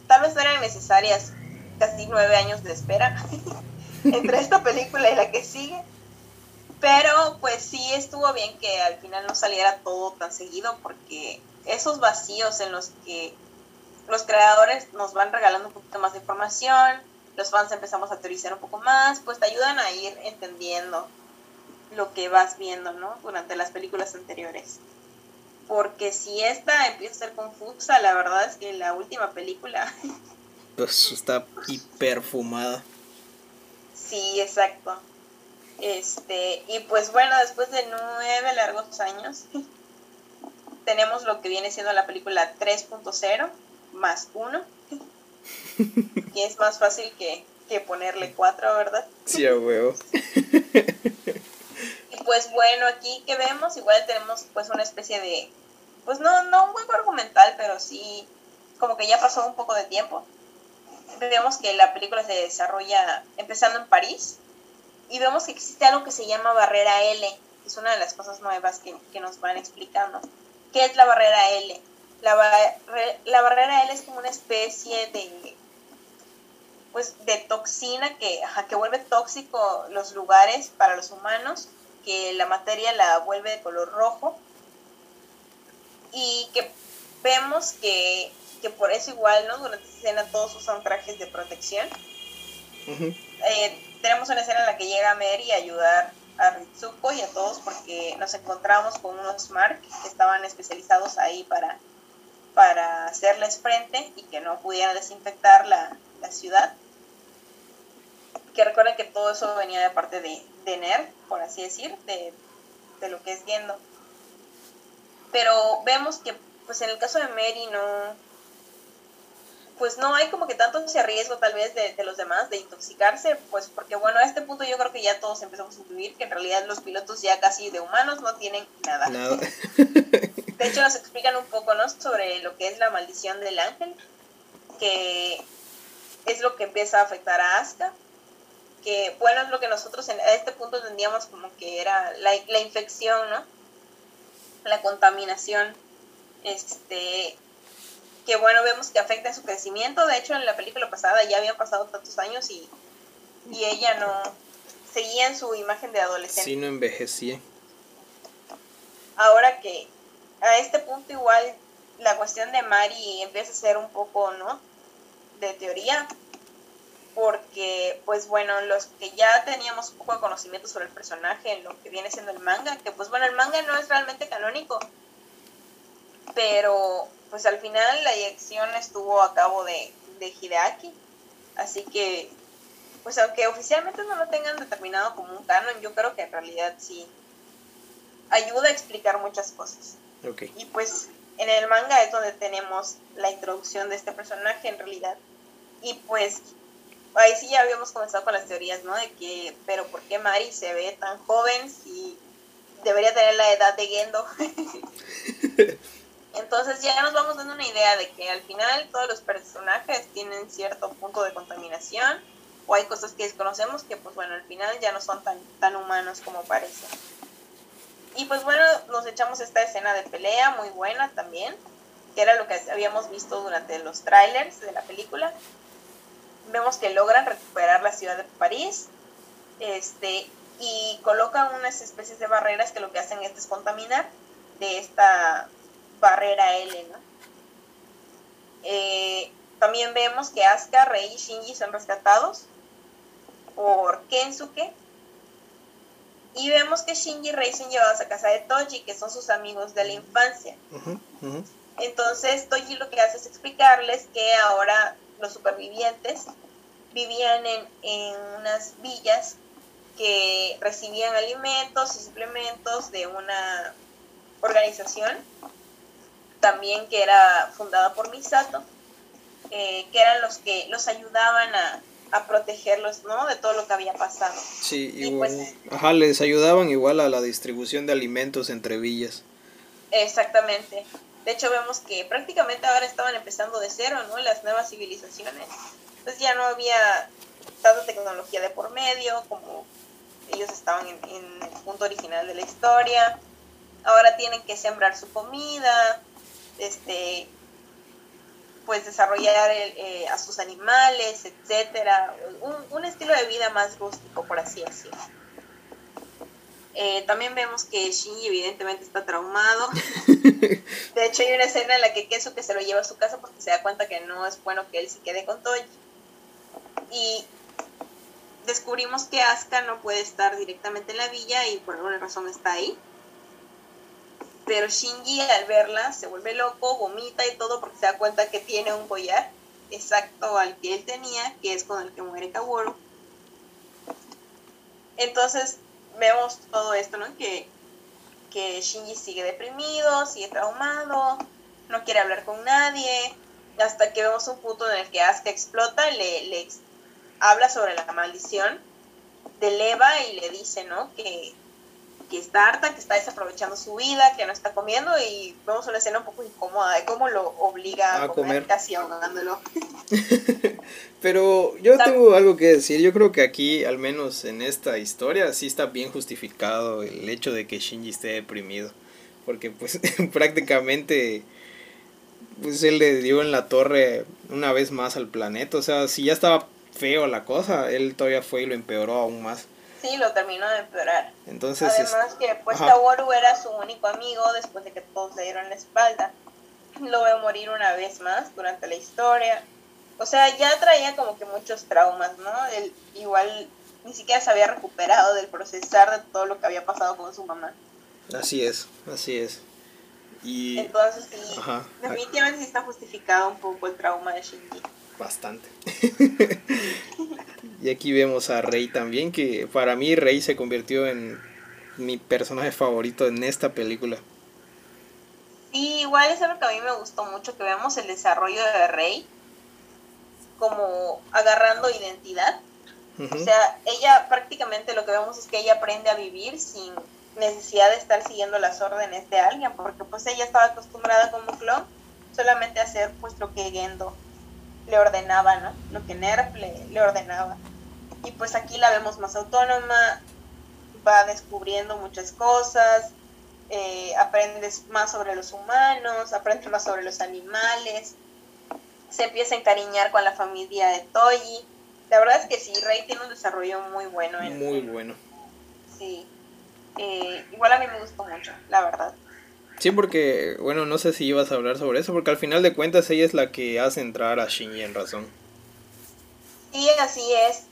tal vez no eran necesarias casi nueve años de espera entre esta película y la que sigue. Pero pues sí estuvo bien que al final no saliera todo tan seguido porque esos vacíos en los que los creadores nos van regalando un poquito más de información, los fans empezamos a teorizar un poco más, pues te ayudan a ir entendiendo lo que vas viendo, ¿no? Durante las películas anteriores. Porque si esta empieza a ser confusa, la verdad es que la última película... Pues está hiperfumada. Sí, exacto. Este, y pues bueno, después de nueve largos años, tenemos lo que viene siendo la película 3.0 más 1. y es más fácil que, ponerle 4, ¿verdad? Sí, a huevo. Pues bueno, aquí que vemos, igual tenemos pues una especie de, pues no, no un hueco argumental, pero sí como que ya pasó un poco de tiempo. Vemos que la película se desarrolla empezando en París y vemos que existe algo que se llama barrera L, es una de las cosas nuevas que, que nos van explicando. ¿Qué es la barrera L? La, barrera L es como una especie de pues de toxina que, que vuelve tóxico los lugares para los humanos, que la materia la vuelve de color rojo y que vemos que, por eso igual, ¿no? Durante esta escena todos usan trajes de protección. Eh, tenemos una escena en la que llega Mary a ayudar a Ritsuko y a todos porque nos encontramos con unos Mark que estaban especializados ahí para, para hacerles frente y que no pudieran desinfectar la, ciudad. Que recuerden que todo eso venía de parte de, de NER, por así decir, de, de lo que es viendo. Pero vemos que pues en el caso de Mary no, pues no hay como que tanto ese riesgo tal vez de, los demás de intoxicarse, pues porque bueno, a este punto yo creo que ya todos empezamos a intuir que en realidad los pilotos ya casi de humanos no tienen nada. De hecho nos explican un poco, ¿no? Sobre lo que es la maldición del ángel, que es lo que empieza a afectar a Asuka, que bueno, es lo que nosotros en, a este punto entendíamos como que era la, la infección, ¿no? La contaminación, este, que bueno, vemos que afecta su crecimiento. De hecho, en la película pasada ya habían pasado tantos años y, ella no seguía en su imagen de adolescente. Sí, no envejecía. Ahora que a este punto igual la cuestión de Mari empieza a ser un poco, ¿no? De teoría. Porque pues bueno, los que ya teníamos un poco de conocimiento sobre el personaje en lo que viene siendo el manga, que pues bueno, el manga no es realmente canónico, pero pues al final la dirección estuvo a cabo de, de Hideaki, así que pues aunque oficialmente no lo tengan determinado como un canon, yo creo que en realidad sí ayuda a explicar muchas cosas. Y pues en el manga es donde tenemos la introducción de este personaje en realidad. Y pues ahí sí ya habíamos comenzado con las teorías, ¿no? De que, pero ¿por qué Mari se ve tan joven si debería tener la edad de Gendo? Entonces ya nos vamos dando una idea de que al final todos los personajes tienen cierto punto de contaminación o hay cosas que desconocemos que pues bueno, al final ya no son tan, tan humanos como parece. Y pues bueno, nos echamos esta escena de pelea muy buena también, que era lo que habíamos visto durante los trailers de la película. Vemos que logran recuperar la ciudad de París este, y colocan unas especies de barreras que lo que hacen es descontaminar de esta barrera L, eh, también vemos que Asuka, Rei y Shinji son rescatados por Kensuke. Y vemos que Shinji y Rei son llevados a casa de Toji, que son sus amigos de la infancia. Entonces Toji lo que hace es explicarles que ahora los supervivientes vivían en, en unas villas que recibían alimentos y suplementos de una organización también que era fundada por Misato, eh, que eran los que los ayudaban a, a protegerlos, ¿no? De todo lo que había pasado. Sí, igual, pues, ajá, les ayudaban igual a la distribución de alimentos entre villas. Exactamente. De hecho, vemos que prácticamente ahora estaban empezando de cero, ¿no? Las nuevas civilizaciones. Pues ya no había tanta tecnología de por medio, como ellos estaban en, el punto original de la historia. Ahora tienen que sembrar su comida, este, pues desarrollar eh, a sus animales, etcétera, un, estilo de vida más rústico, por así decirlo. Eh, también vemos que Shinji evidentemente está traumado. De hecho, hay una escena en la que Kesuke se lo lleva a su casa porque se da cuenta que no es bueno que él se quede con Toji. Y descubrimos que Asuka no puede estar directamente en la villa y por alguna razón está ahí. Pero Shinji al verla se vuelve loco, vomita y todo porque se da cuenta que tiene un collar exacto al que él tenía, que es con el que muere Kaworu. Entonces vemos todo esto, ¿no? Que, que Shinji sigue deprimido, sigue traumado, no quiere hablar con nadie, hasta que vemos un punto en el que Asuka explota, le, le habla sobre la maldición de Leva y le dice, ¿no? Que que está harta, que está desaprovechando su vida, que no está comiendo y vemos una escena un poco incómoda de cómo lo obliga a, comer, casi ahogándolo. Pero yo tengo algo que decir, yo creo que aquí, al menos en esta historia, sí está bien justificado el hecho de que Shinji esté deprimido, porque pues prácticamente pues él le dio en la torre una vez más al planeta, o sea, si ya estaba feo la cosa, él todavía fue y lo empeoró aún más sí, lo terminó de empeorar. Entonces, Además que pues Kaworu era su único amigo después de que todos le dieron la espalda. Lo veo morir una vez más durante la historia. O sea, ya traía como que muchos traumas, ¿no? Él igual ni siquiera se había recuperado del procesar de todo lo que había pasado con su mamá. Así es, así es. Y... Entonces sí, definitivamente sí está justificado un poco el trauma de Shinji. Bastante. Y aquí vemos a Rey también, que para mí Rey se convirtió en mi personaje favorito en esta película. Sí, igual es algo que a mí me gustó mucho, que veamos el desarrollo de Rey como agarrando identidad. O sea, ella prácticamente lo que vemos es que ella aprende a vivir sin necesidad de estar siguiendo las órdenes de alguien, porque pues ella estaba acostumbrada como clon solamente a hacer pues lo que Gendo le ordenaba, ¿no? Lo que Nerf le, ordenaba. Y pues aquí la vemos más autónoma, va descubriendo muchas cosas, eh, aprende más sobre los humanos, aprende más sobre los animales, se empieza a encariñar con la familia de Toyi. La verdad es que sí, Rey tiene un desarrollo muy bueno. En, muy bueno. Sí. Eh, igual a mí me gustó mucho, la verdad. Sí, porque, bueno, no sé si ibas a hablar sobre eso, porque al final de cuentas ella es la que hace entrar a Shinji en razón. qué así es?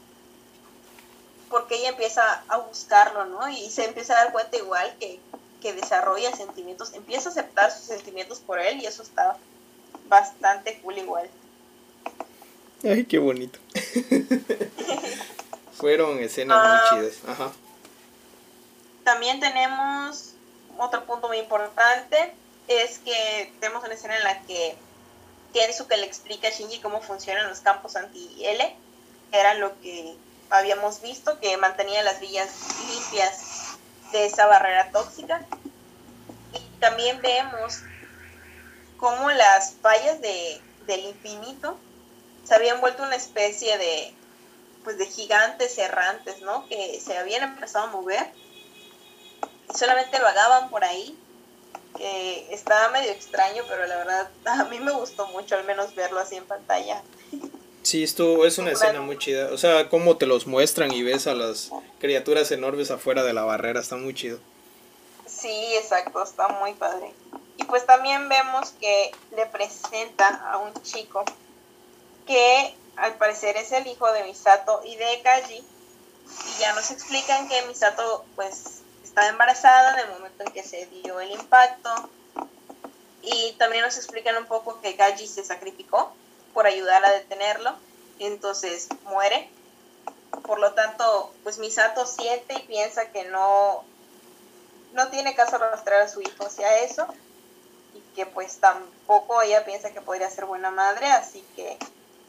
Porque ella empieza a buscarlo, ¿no? Y se empieza a dar cuenta igual que, que desarrolla sentimientos, empieza a aceptar sus sentimientos por él y eso está bastante cool igual. Ay, qué bonito. Fueron escenas muy Ah. chidas. Ajá. También tenemos otro punto muy importante, es que tenemos una escena en la que Kensuke le explica a Shinji cómo funcionan los campos anti-L, que era lo que habíamos visto, que mantenía las villas limpias de esa barrera tóxica. Y también vemos cómo las fallas de, del infinito se habían vuelto una especie de pues de gigantes errantes, ¿no? Que se habían empezado a mover y solamente vagaban por ahí, que estaba medio extraño, pero la verdad a mí me gustó mucho al menos verlo así en pantalla. Sí, esto es una escena muy chida. O sea, cómo te los muestran y ves a las criaturas enormes afuera de la barrera. Está muy chido. Sí, exacto, está muy padre. Y pues también vemos que le presenta a un chico que al parecer es el hijo de Misato y de Kaji. Y ya nos explican que Misato pues estaba embarazada en el momento en que se dio el impacto. Y también nos explican un poco que Kaji se sacrificó por ayudar a detenerlo. Entonces muere. Por lo tanto, pues Misato siente y piensa que no, no tiene caso arrastrar a su hijo hacia eso y que pues tampoco ella piensa que podría ser buena madre, así que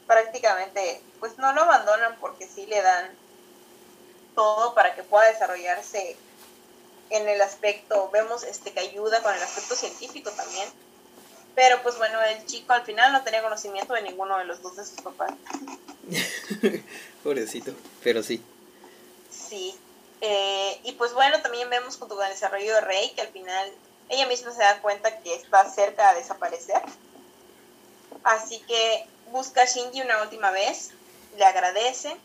prácticamente pues no lo abandonan porque sí le dan todo para que pueda desarrollarse en el aspecto, vemos este que ayuda con el aspecto científico también. Pero pues bueno, el chico al final no tenía conocimiento de ninguno de los dos de sus papás. Pobrecito. Pero sí. Sí. Eh, y pues bueno, también vemos junto con el desarrollo de Rey que al final ella misma se da cuenta que está cerca de desaparecer. Así que busca a Shinji una última vez, le agradece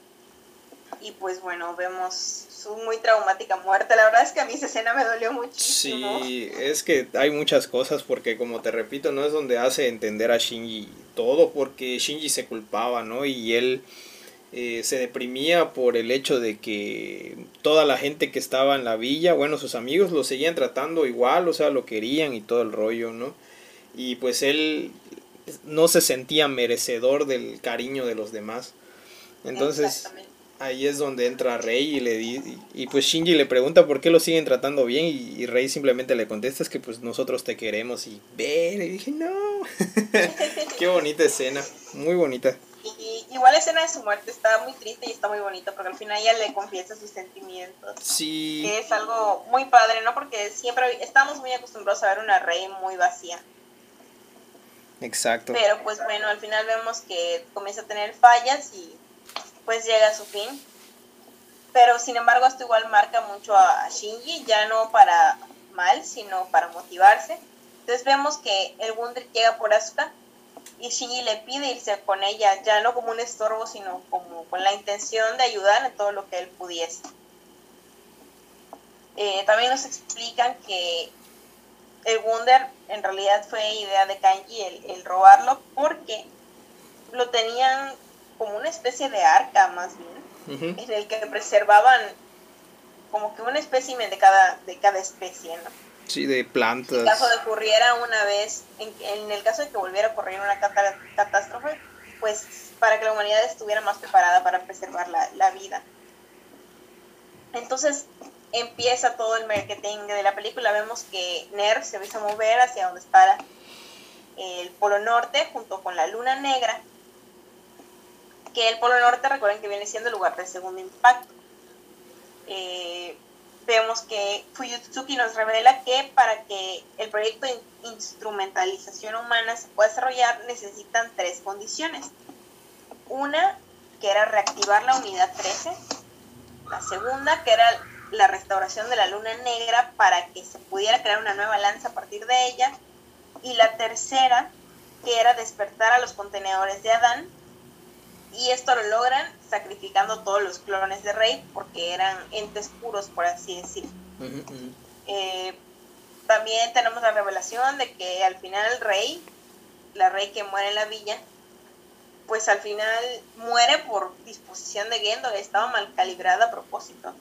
y pues bueno, vemos su muy traumática muerte. La verdad es que a mí esa escena me dolió muchísimo. Sí, es que hay muchas cosas porque como te repito, no es donde hace entender a Shinji todo porque Shinji se culpaba, ¿no? Y él eh, se deprimía por el hecho de que toda la gente que estaba en la villa, bueno, sus amigos lo seguían tratando igual, o sea, lo querían y todo el rollo, ¿no? Y pues él no se sentía merecedor del cariño de los demás. Entonces. Ahí es donde entra Rey y le di, y, y pues Shinji le pregunta por qué lo siguen tratando bien y, y Rey simplemente le contesta es que pues nosotros te queremos y ven y dije no qué bonita escena muy bonita Y igual la escena de su muerte está muy triste y está muy bonita porque al final ella le confiesa sus sentimientos. sí que es algo muy padre, ¿no? Porque siempre estamos muy acostumbrados a ver una rey muy vacía. exacto Pero pues bueno, al final vemos que comienza a tener fallas y pues llega a su fin. Pero sin embargo esto igual marca mucho a Shinji, ya no para mal, sino para motivarse. Entonces vemos que el Wunder llega por Asuka y Shinji le pide irse con ella, ya no como un estorbo, sino como con la intención de ayudar en todo lo que él pudiese. Eh, también nos explican que el Wunder en realidad fue idea de Kanji el, el robarlo porque lo tenían como una especie de arca más bien, Ujú. en el que preservaban como que un espécimen de cada, de cada especie, ¿no? sí de En plantas caso de ocurriera una vez, en, en el caso de que volviera a ocurrir una cata- catástrofe, pues para que la humanidad estuviera más preparada para preservar la, la vida. Entonces empieza todo el marketing de la película. Vemos que Ner se empieza a mover hacia donde está el Polo Norte junto con la Luna Negra. Que el Polo Norte, recuerden que viene siendo el lugar del segundo impacto. Eh, vemos que Fuyutsuki nos revela que para que el proyecto de instrumentalización humana se pueda desarrollar necesitan tres condiciones. Una, que era reactivar la unidad 13. La segunda, que era la restauración de la luna negra para que se pudiera crear una nueva lanza a partir de ella. Y la tercera, que era despertar a los contenedores de Adán. Y esto lo logran sacrificando todos los clones de Rey porque eran entes puros, por así decir. Ujú, ujú. Eh, también tenemos la revelación de que al final el rey, la rey que muere en la villa, pues al final muere por disposición de Gendo, estaba mal calibrada a propósito,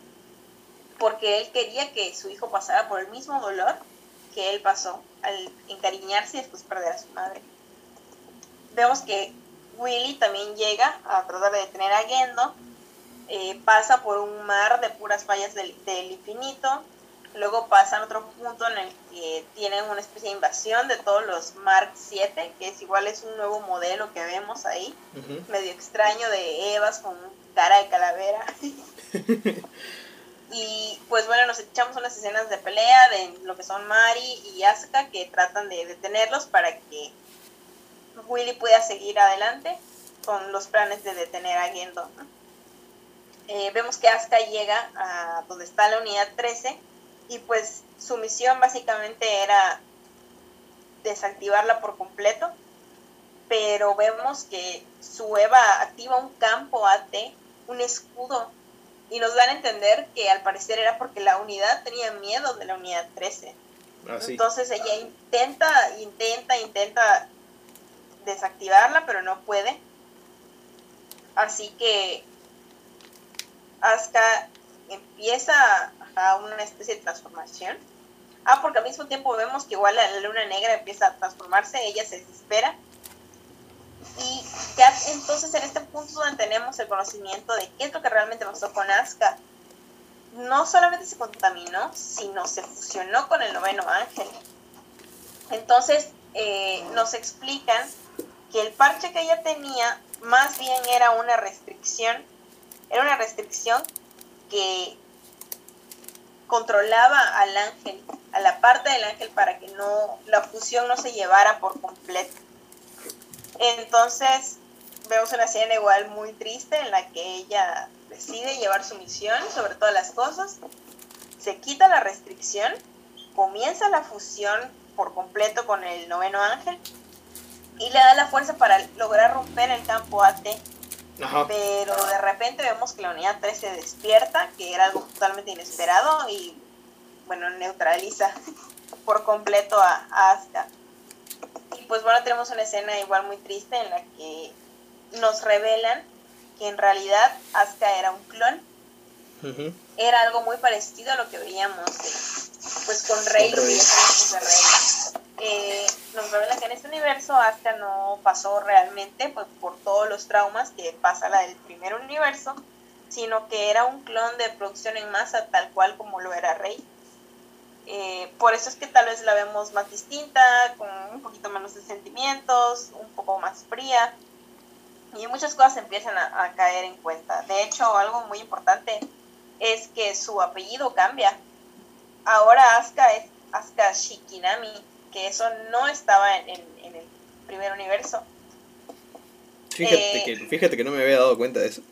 porque él quería que su hijo pasara por el mismo dolor que él pasó al encariñarse y después perder a su madre. Vemos que Willy también llega a tratar de detener a Gendo, eh, pasa por un mar de puras fallas del, infinito, luego pasa a otro punto en el que tienen una especie de invasión de todos los Mark 7, que es igual es un nuevo modelo que vemos ahí, medio extraño de Evas con cara de calavera. y pues bueno, nos echamos unas escenas de pelea de lo que son Mari y Asuka que tratan de detenerlos para que Willy pueda seguir adelante con los planes de detener a Gendo. Eh, vemos que Asuka llega a donde está la unidad 13 y pues su misión básicamente era desactivarla por completo, pero vemos que su Eva activa un campo AT, un escudo, y nos dan a entender que al parecer era porque la unidad tenía miedo de la unidad 13. Ah, Entonces ella intenta, intenta, intenta desactivarla, pero no puede. Así que Asuka empieza a una especie de transformación. Ah, porque al mismo tiempo vemos que igual la luna negra empieza a transformarse, ella se desespera. Y entonces en este punto donde tenemos el conocimiento de qué es lo que realmente pasó con Asuka, no solamente se contaminó, sino se fusionó con el noveno ángel. Entonces eh, nos explican que el parche que ella tenía más bien era una restricción, era una restricción que controlaba al ángel, a la parte del ángel para que no la fusión no se llevara por completo. Entonces vemos una escena igual muy triste en la que ella decide llevar su misión sobre todas las cosas, se quita la restricción, comienza la fusión por completo con el noveno ángel y le da la fuerza para lograr romper el campo AT. Pero de repente vemos que la unidad 3 se despierta, que era algo totalmente inesperado y bueno, neutraliza por completo a, Asuka. Y pues bueno, tenemos una escena igual muy triste en la que nos revelan que en realidad Asuka era un clon. Era algo muy parecido a lo que veíamos pues con Rey, con Rey. Eh, nos revela que en este universo Asuka no pasó realmente pues, por todos los traumas que pasa la del primer universo, sino que era un clon de producción en masa tal cual como lo era Rey. Eh, por eso es que tal vez la vemos más distinta, con un poquito menos de sentimientos, un poco más fría, y muchas cosas empiezan a, a caer en cuenta. De hecho, algo muy importante es que su apellido cambia. Ahora Asuka es Asuka Shikinami, que eso no estaba en, el primer universo. Fíjate, eh, que, fíjate que no me había dado cuenta de eso.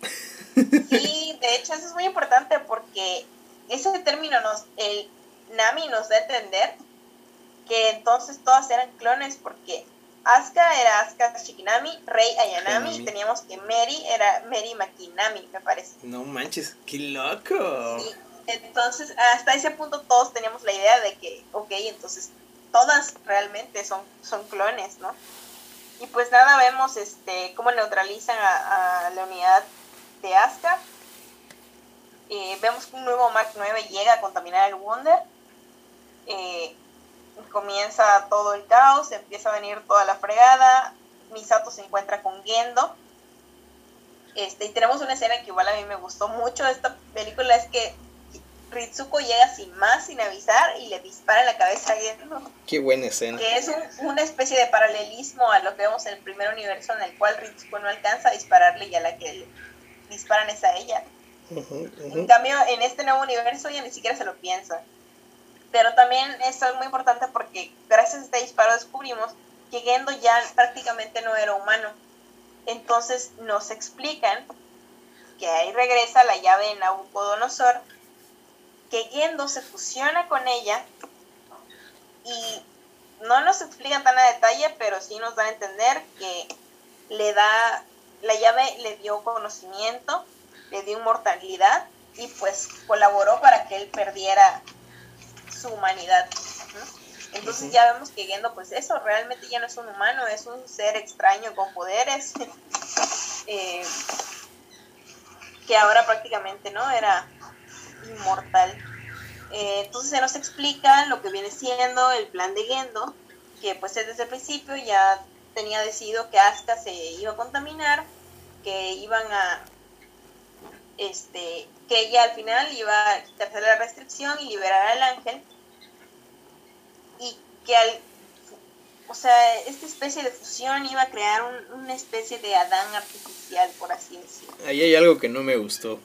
Sí, de hecho eso es muy importante porque ese término nos, el Nami nos da a entender que entonces todas eran clones porque Asuka era Asuka Shikinami, Rey Ayanami y teníamos que Mary era Mary Makinami, me parece. No manches, qué loco. entonces hasta ese punto todos teníamos la idea de que, ok, entonces todas realmente son, son clones, ¿no? Y pues nada, vemos este cómo neutralizan a, la unidad de Asuka. Eh, vemos que un nuevo Mark 9 llega a contaminar el Wonder. Eh, comienza todo el caos, empieza a venir toda la fregada. Misato se encuentra con Gendo. Este, y tenemos una escena que igual a mí me gustó mucho de esta película, es que Ritsuko llega sin más, sin avisar, y le dispara en la cabeza a Gendo. Qué buena escena. Que es una especie de paralelismo a lo que vemos en el primer universo, en el cual Ritsuko no alcanza a dispararle y a la que le disparan es a ella. En cambio, en este nuevo universo ella ni siquiera se lo piensa. Pero también esto es muy importante porque gracias a este disparo descubrimos que Gendo ya prácticamente no era humano. Entonces nos explican que ahí regresa la llave de Nabucodonosor que Gendo se fusiona con ella y no nos explican tan a detalle, pero sí nos da a entender que le da, la llave le dio conocimiento, le dio inmortalidad y pues colaboró para que él perdiera su humanidad. Entonces ya vemos que Gendo, pues eso, realmente ya no es un humano, es un ser extraño con poderes. eh, que ahora prácticamente no era inmortal. Eh, entonces se nos explica lo que viene siendo el plan de Gendo, que pues desde el principio ya tenía decidido que Asuka se iba a contaminar, que iban a este que ella al final iba a quitarse la restricción y liberar al ángel y que al o sea, esta especie de fusión iba a crear una especie de Adán artificial, por así decirlo. Ahí hay algo que no me gustó.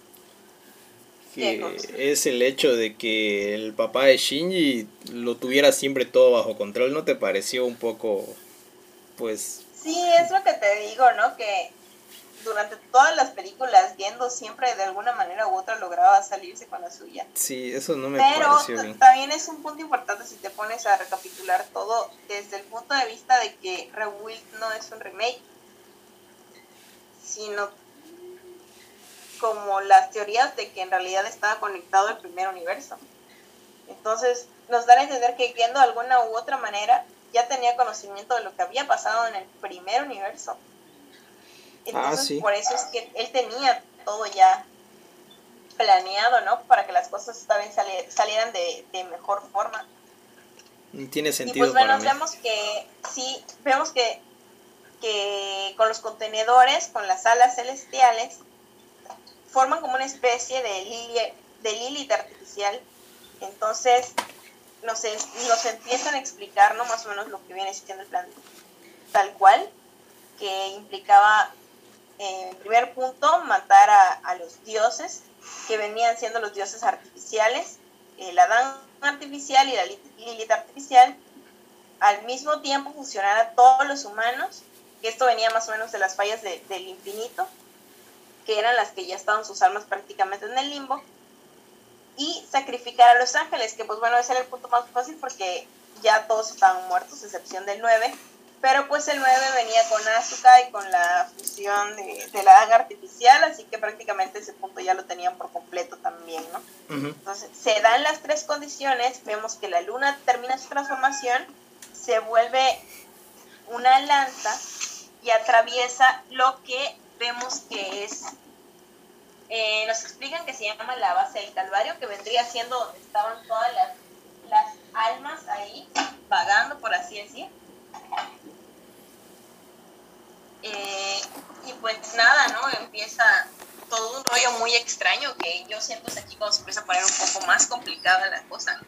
Que es el hecho de que el papá de Shinji lo tuviera siempre todo bajo control. ¿No te pareció un poco, pues... Sí, es lo que te digo, ¿no? Que durante todas las películas, Gendo siempre de alguna manera u otra lograba salirse con la suya. Sí, eso no me Pero pareció bien. también es un punto importante si te pones a recapitular todo desde el punto de vista de que Rebuild no es un remake, sino como las teorías de que en realidad estaba conectado al primer universo. Entonces, nos dan a entender que Gendo de alguna u otra manera ya tenía conocimiento de lo que había pasado en el primer universo. Entonces, ah, por eso es que él tenía todo ya planeado, ¿no? Para que las cosas vez salieran de, mejor forma. Tiene sentido. Y pues bueno, vemos que, sí, vemos que, que con los contenedores, con las alas celestiales, forman como una especie de Lilith, de Lilith artificial. Entonces, nos, nos empiezan a explicar, ¿no? Más o menos lo que viene siendo el plan tal cual, que implicaba en primer punto, matar a, los dioses, que venían siendo los dioses artificiales, el Adán artificial y la Lilith artificial, al mismo tiempo fusionar a todos los humanos, que esto venía más o menos de las fallas del infinito, que eran las que ya estaban sus almas prácticamente en el limbo, y sacrificar a los ángeles, que pues bueno, ese era el punto más fácil porque ya todos estaban muertos, excepción del 9, pero pues el 9 venía con Asuka y con la fusión de, la daga artificial, así que prácticamente ese punto ya lo tenían por completo también, ¿no? Entonces, se dan las tres condiciones, vemos que la luna termina su transformación, se vuelve una lanza y atraviesa lo que vemos que es, eh, nos explican que se llama la base del Calvario, que vendría siendo donde estaban todas las, las almas ahí, vagando, por así decir eh, y pues nada, ¿no? Empieza todo un rollo muy extraño que yo siento es aquí cuando se empieza a poner un poco más complicada la cosa.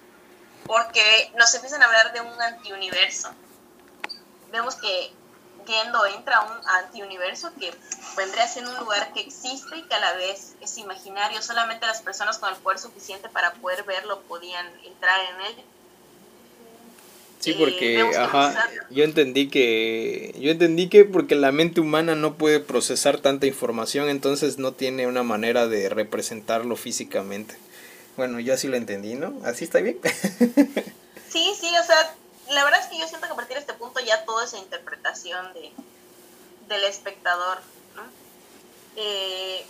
Porque nos empiezan a hablar de un antiuniverso. Vemos que Gendo entra a un antiuniverso que vendría siendo un lugar que existe y que a la vez es imaginario. Solamente las personas con el poder suficiente para poder verlo podían entrar en él Sí, porque, ajá, yo entendí que, yo entendí que porque la mente humana no puede procesar tanta información, entonces no tiene una manera de representarlo físicamente. Bueno, yo así lo entendí, ¿no? ¿Así está bien? sí, sí, o sea, la verdad es que yo siento que a partir de este punto ya toda esa interpretación de, del espectador, ¿no? Eh,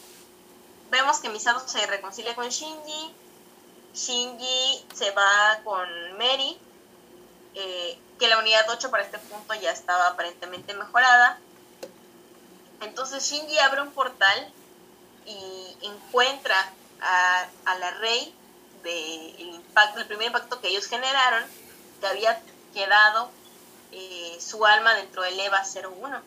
vemos que Misato se reconcilia con Shinji, Shinji se va con Mary, eh, que la unidad 8 para este punto ya estaba aparentemente mejorada. Entonces Shinji abre un portal y encuentra a, la rey del impacto, el primer impacto que ellos generaron, que había quedado eh, su alma dentro del EVA 01.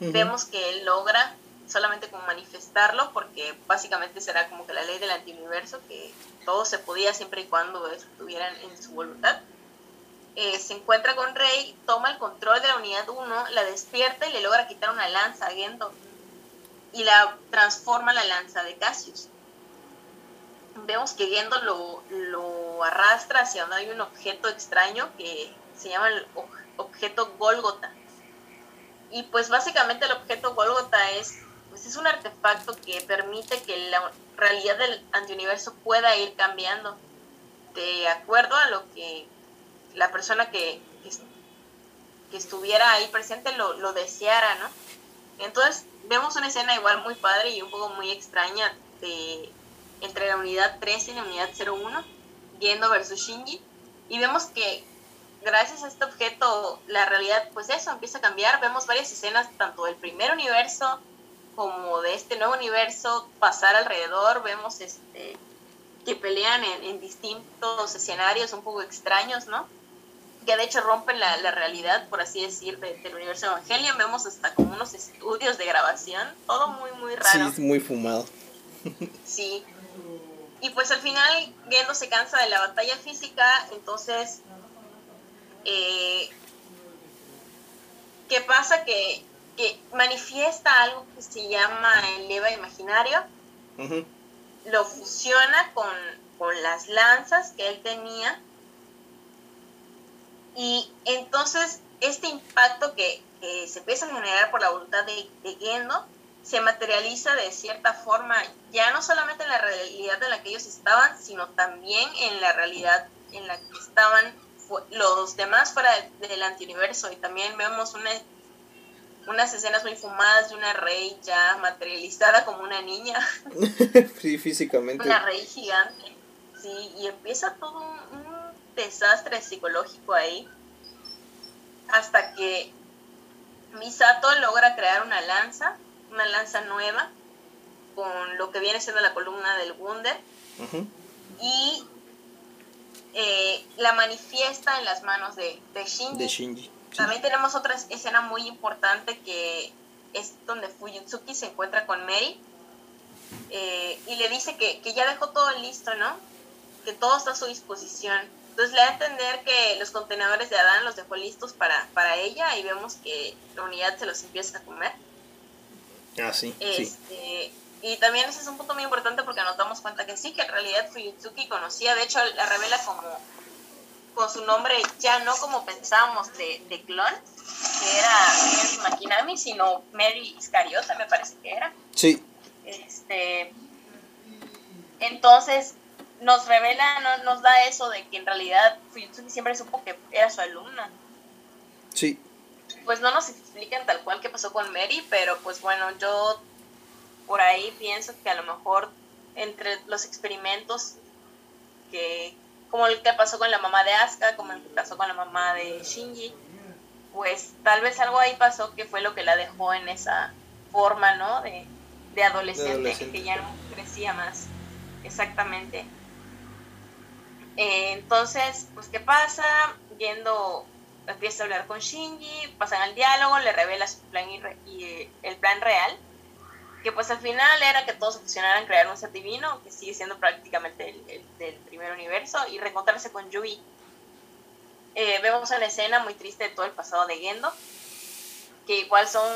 Vemos que él logra solamente como manifestarlo, porque básicamente será como que la ley del antiuniverso, que todo se podía siempre y cuando estuvieran en su voluntad. Eh, se encuentra con Rey, toma el control de la unidad 1, la despierta y le logra quitar una lanza a Gendo y la transforma en la lanza de Cassius. Vemos que Gendo lo, lo arrastra hacia donde hay un objeto extraño que se llama el objeto Golgota. Y pues básicamente el objeto Golgota es, pues es un artefacto que permite que la realidad del antiuniverso pueda ir cambiando de acuerdo a lo que la persona que, que, estuviera ahí presente lo, lo, deseara, ¿no? Entonces vemos una escena igual muy padre y un poco muy extraña de, entre la unidad 13 y la unidad 01, Gendo versus Shinji, y vemos que gracias a este objeto la realidad, pues eso, empieza a cambiar, vemos varias escenas tanto del primer universo como de este nuevo universo pasar alrededor, vemos este que pelean en, distintos escenarios un poco extraños, ¿no? Que de hecho rompen la, realidad, por así decir, del universo Evangelion. Vemos hasta como unos estudios de grabación, todo muy, muy raro. Sí, muy fumado. sí. Y pues al final Gendo se cansa de la batalla física, entonces... Eh, ¿Qué pasa? Que que manifiesta algo que se llama el leva imaginario, lo fusiona con, las lanzas que él tenía, y entonces este impacto que, se empieza a generar por la voluntad de, de, Gendo se materializa de cierta forma, ya no solamente en la realidad en la que ellos estaban, sino también en la realidad en la que estaban los demás fuera del antiuniverso, y también vemos una unas escenas muy fumadas de una rey ya materializada como una niña. sí, físicamente. Una rey gigante. Sí, y empieza todo un, desastre psicológico ahí. Hasta que Misato logra crear una lanza, una lanza nueva, con lo que viene siendo la columna del Wunder. Y eh, la manifiesta en las manos de, de Shinji. De Shinji. También tenemos otra escena muy importante que es donde Fuyutsuki se encuentra con Mary eh, y le dice que, ya dejó todo listo, ¿no? Que todo está a su disposición. Entonces le da a entender que los contenedores de Adán los dejó listos para, para ella y vemos que la unidad se los empieza a comer. Ah, sí. Este, Y también ese es un punto muy importante porque nos damos cuenta que sí, que en realidad Fuyutsuki conocía, de hecho la revela como con su nombre ya no como pensábamos de, de clon, que era Mary Makinami, sino Mary Iscariota, me parece que era. Sí. Este, entonces nos revela, nos da eso de que en realidad Fuyutsuki siempre supo que era su alumna. Sí. Pues no nos explican tal cual qué pasó con Mary, pero pues bueno, yo por ahí pienso que a lo mejor entre los experimentos que, como el que pasó con la mamá de Asuka, como el que pasó con la mamá de Shinji, pues tal vez algo ahí pasó que fue lo que la dejó en esa forma, ¿no? De, adolescente, que ya no crecía más. Exactamente. Eh, entonces, pues, ¿qué pasa? Yendo, empieza a hablar con Shinji, pasan al diálogo, le revela su plan y, eh, el plan real que pues al final era que todos se fusionaran, crear un ser divino, que sigue siendo prácticamente el, del primer universo, y reencontrarse con Yui. Eh, vemos una escena muy triste de todo el pasado de Gendo, que igual son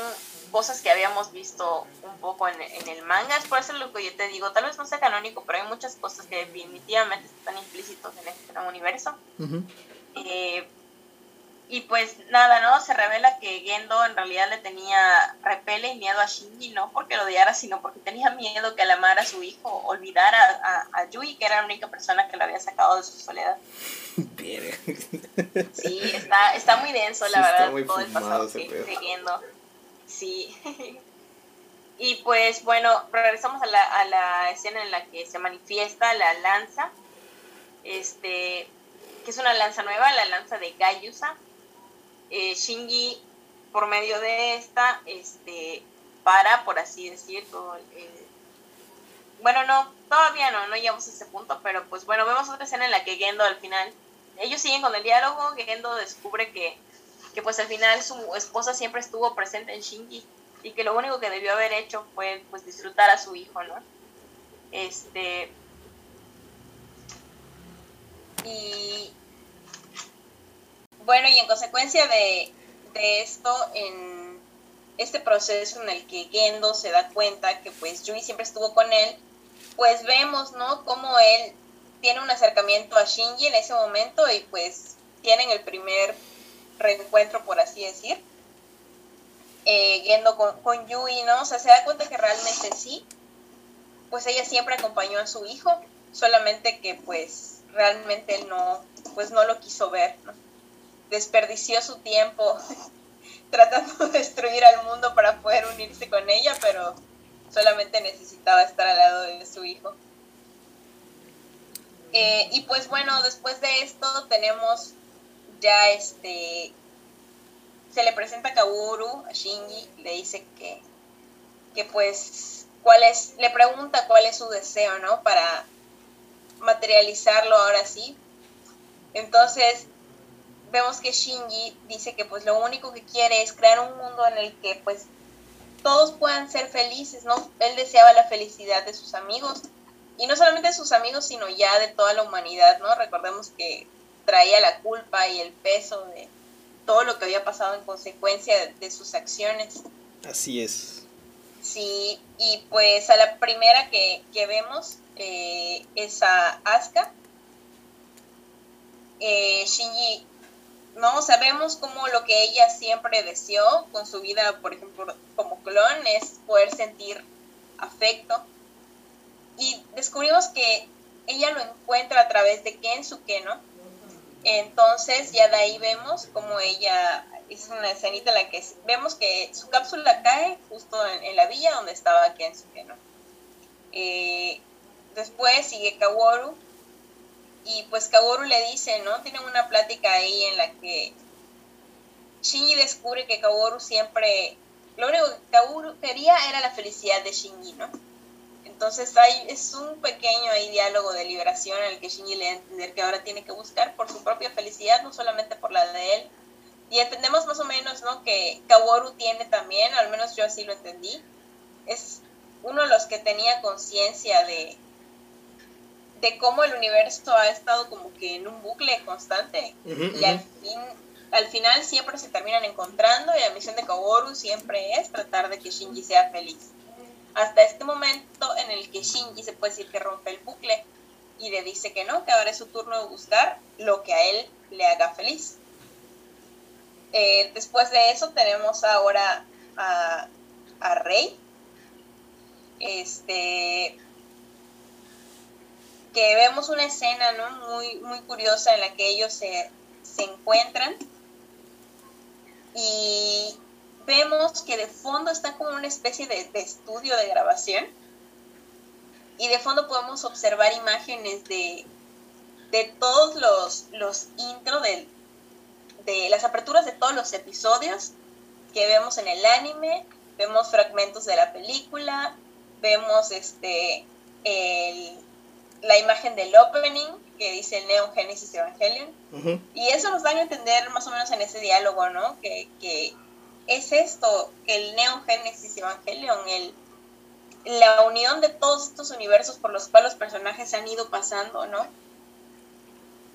cosas que habíamos visto un poco en, el manga, es por eso lo que yo te digo, tal vez no sea canónico, pero hay muchas cosas que definitivamente están implícitos en este universo. Y pues nada, ¿no? Se revela que Gendo en realidad le tenía repele y miedo a Shinji, no porque lo odiara, sino porque tenía miedo que al amar a su hijo olvidara a, Yui, que era la única persona que lo había sacado de su soledad. sí, está, está muy denso, la verdad, todo el pasado de Gendo. Sí. y pues bueno, regresamos a la, a la escena en la que se manifiesta la lanza, este, que es una lanza nueva, la lanza de Gayusa eh, por medio de esta, este, para, por así decirlo, bueno, no, todavía no, no llegamos a ese punto, pero pues bueno, vemos otra escena en la que Gendo al final, ellos siguen con el diálogo, Gendo descubre que, que pues al final su esposa siempre estuvo presente en Shinji y que lo único que debió haber hecho fue pues disfrutar a su hijo, ¿no? Este... Y bueno, y en consecuencia de, esto, en este proceso en el que Gendo se da cuenta que pues Yui siempre estuvo con él, pues vemos, ¿no? Cómo él tiene un acercamiento a Shinji en ese momento y pues tienen el primer reencuentro, por así decir. Eh, Gendo con, con Yui, ¿no? O sea, se da cuenta que realmente sí, pues ella siempre acompañó a su hijo, solamente que pues realmente él no, pues no lo quiso ver, ¿no? Desperdició su tiempo tratando de destruir al mundo para poder unirse con ella, pero solamente necesitaba estar al lado de su hijo. Eh, y pues bueno, después de esto tenemos ya este, se le presenta a Kaworu, a Shinji, le dice que que pues, cuál es, le pregunta cuál es su deseo, ¿no? Para materializarlo ahora sí. Entonces, vemos que Shinji dice que pues lo único que quiere es crear un mundo en el que pues todos puedan ser felices, ¿no? Él deseaba la felicidad de sus amigos y no solamente de sus amigos, sino ya de toda la humanidad, ¿no? Recordemos que traía la culpa y el peso de todo lo que había pasado en consecuencia de, sus acciones. Así es. Sí, y pues a la primera que, vemos eh, es a Asuka. Eh, Shinji, no sabemos cómo lo que ella siempre deseó con su vida, por ejemplo, como clon, es poder sentir afecto. Y descubrimos que ella lo encuentra a través de Kensuke, ¿no? Entonces ya de ahí vemos como ella, es una escenita en la que vemos que su cápsula cae justo en, la villa donde estaba Kensuke, ¿no? Eh, después sigue Kaworu y pues Kaworu le dice, ¿no? Tienen una plática ahí en la que Shinji descubre que Kaworu siempre, lo único que Kaworu quería era la felicidad de Shinji, ¿no? Entonces hay, es un pequeño ahí diálogo de liberación en el que Shinji le da a entender que ahora tiene que buscar por su propia felicidad, no solamente por la de él. Y entendemos más o menos, ¿no? Que Kaworu tiene también, al menos yo así lo entendí, es uno de los que tenía conciencia de, de cómo el universo ha estado como que en un bucle constante y al fin al final siempre se terminan encontrando y la misión de Kaworu siempre es tratar de que Shinji sea feliz. Hasta este momento en el que Shinji se puede decir que rompe el bucle y le dice que no, que ahora es su turno de buscar lo que a él le haga feliz. Eh, después de eso tenemos ahora a, a Rey. Este, que vemos una escena ¿no? muy, muy curiosa en la que ellos se, encuentran. Y vemos que de fondo está como una especie de, estudio de grabación. Y de fondo podemos observar imágenes de, de todos los, los intros de, de las aperturas de todos los episodios que vemos en el anime, vemos fragmentos de la película, vemos este el, la imagen del opening que dice el Neon Genesis Evangelion. Y eso nos da a entender más o menos en ese diálogo, ¿no? Que, que es esto, el Neon Genesis Evangelion, el, la unión de todos estos universos por los cuales los personajes se han ido pasando, ¿no?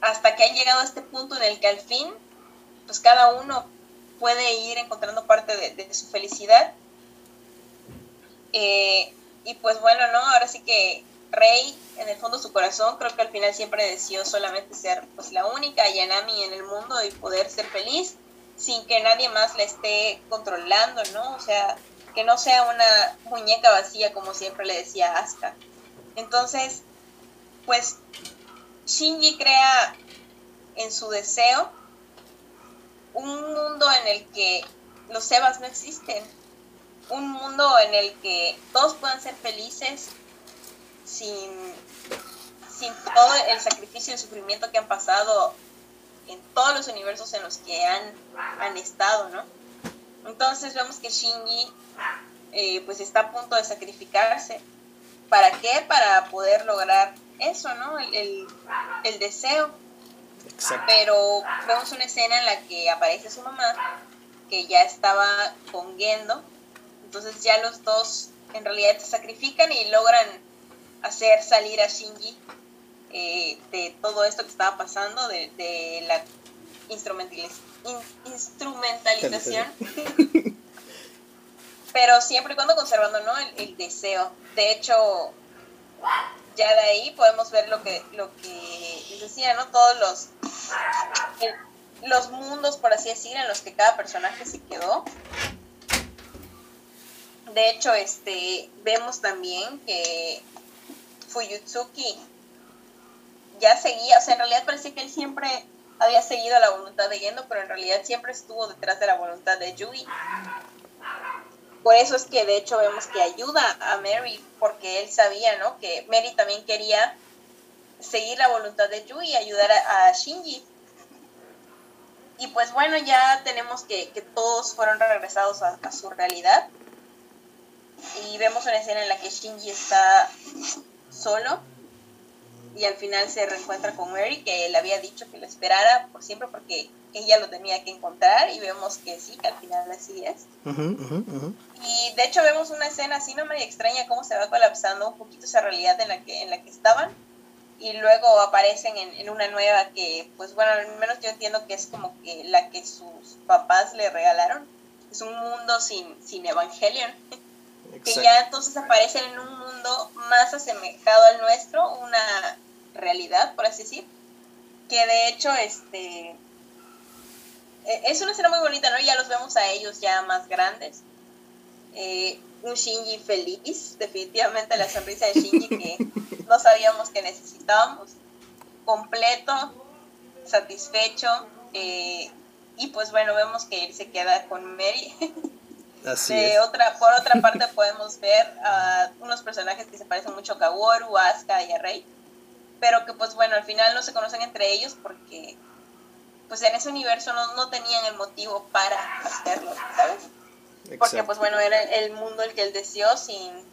Hasta que han llegado a este punto en el que al fin, pues cada uno puede ir encontrando parte de, su felicidad. Eh, y pues bueno, ¿no? Ahora sí que Rey, en el fondo de su corazón, creo que al final siempre deseó solamente ser pues la única Yanami en el mundo y poder ser feliz sin que nadie más la esté controlando, ¿no? O sea, que no sea una muñeca vacía como siempre le decía Asuka. Entonces, pues Shinji crea en su deseo un mundo en el que los Sebas no existen, un mundo en el que todos puedan ser felices sin, sin todo el sacrificio y el sufrimiento que han pasado en todos los universos en los que han, han estado, ¿no? Entonces vemos que Shinji eh, pues está a punto de sacrificarse. ¿Para qué? Para poder lograr eso, ¿no? El, el, deseo. Pero vemos una escena en la que aparece su mamá, que ya estaba con Gendo. Entonces ya los dos en realidad se sacrifican y logran hacer salir a Shinji eh, de todo esto que estaba pasando, de, la instrumentalización. Pero siempre y cuando conservando ¿no? el, deseo. De hecho, ya de ahí podemos ver lo que, lo que les decía, ¿no? Todos los, los mundos, por así decir, en los que cada personaje se quedó. De hecho, este, vemos también que Fuyutsuki ya seguía, o sea, en realidad parecía que él siempre había seguido la voluntad de Gendo, pero en realidad siempre estuvo detrás de la voluntad de Yui. Por eso es que de hecho vemos que ayuda a Mary, porque él sabía, ¿no? Que Mary también quería seguir la voluntad de Yui y ayudar a, Shinji. Y pues bueno, ya tenemos que, todos fueron regresados a, a su realidad. y vemos una escena en la que Shinji está solo y al final se reencuentra con Mary que le había dicho que lo esperara por siempre porque ella lo tenía que encontrar y vemos que sí, que al final así es. Y de hecho vemos una escena así no me extraña cómo se va colapsando un poquito esa realidad en la que, en la que estaban y luego aparecen en, en, una nueva que, pues bueno, al menos yo entiendo que es como que la que sus papás le regalaron. Es un mundo sin, sin Evangelion. Que ya entonces aparecen en un mundo más asemejado al nuestro, una realidad, por así decir. Que de hecho, este. E, es una escena muy bonita, ¿no? Ya los vemos a ellos ya más grandes. Eh, un Shinji feliz, definitivamente la sonrisa de Shinji que no sabíamos que necesitábamos, completo, satisfecho, eh, y pues bueno, vemos que él se queda con Mary. Así de Otra, por otra parte podemos ver a unos personajes que se parecen mucho a Kaworu, a Asuka y a Rei, pero que pues bueno, al final no se conocen entre ellos porque pues en ese universo no, no tenían el motivo para hacerlo, ¿sabes? Porque pues bueno, era el mundo el que él deseó sin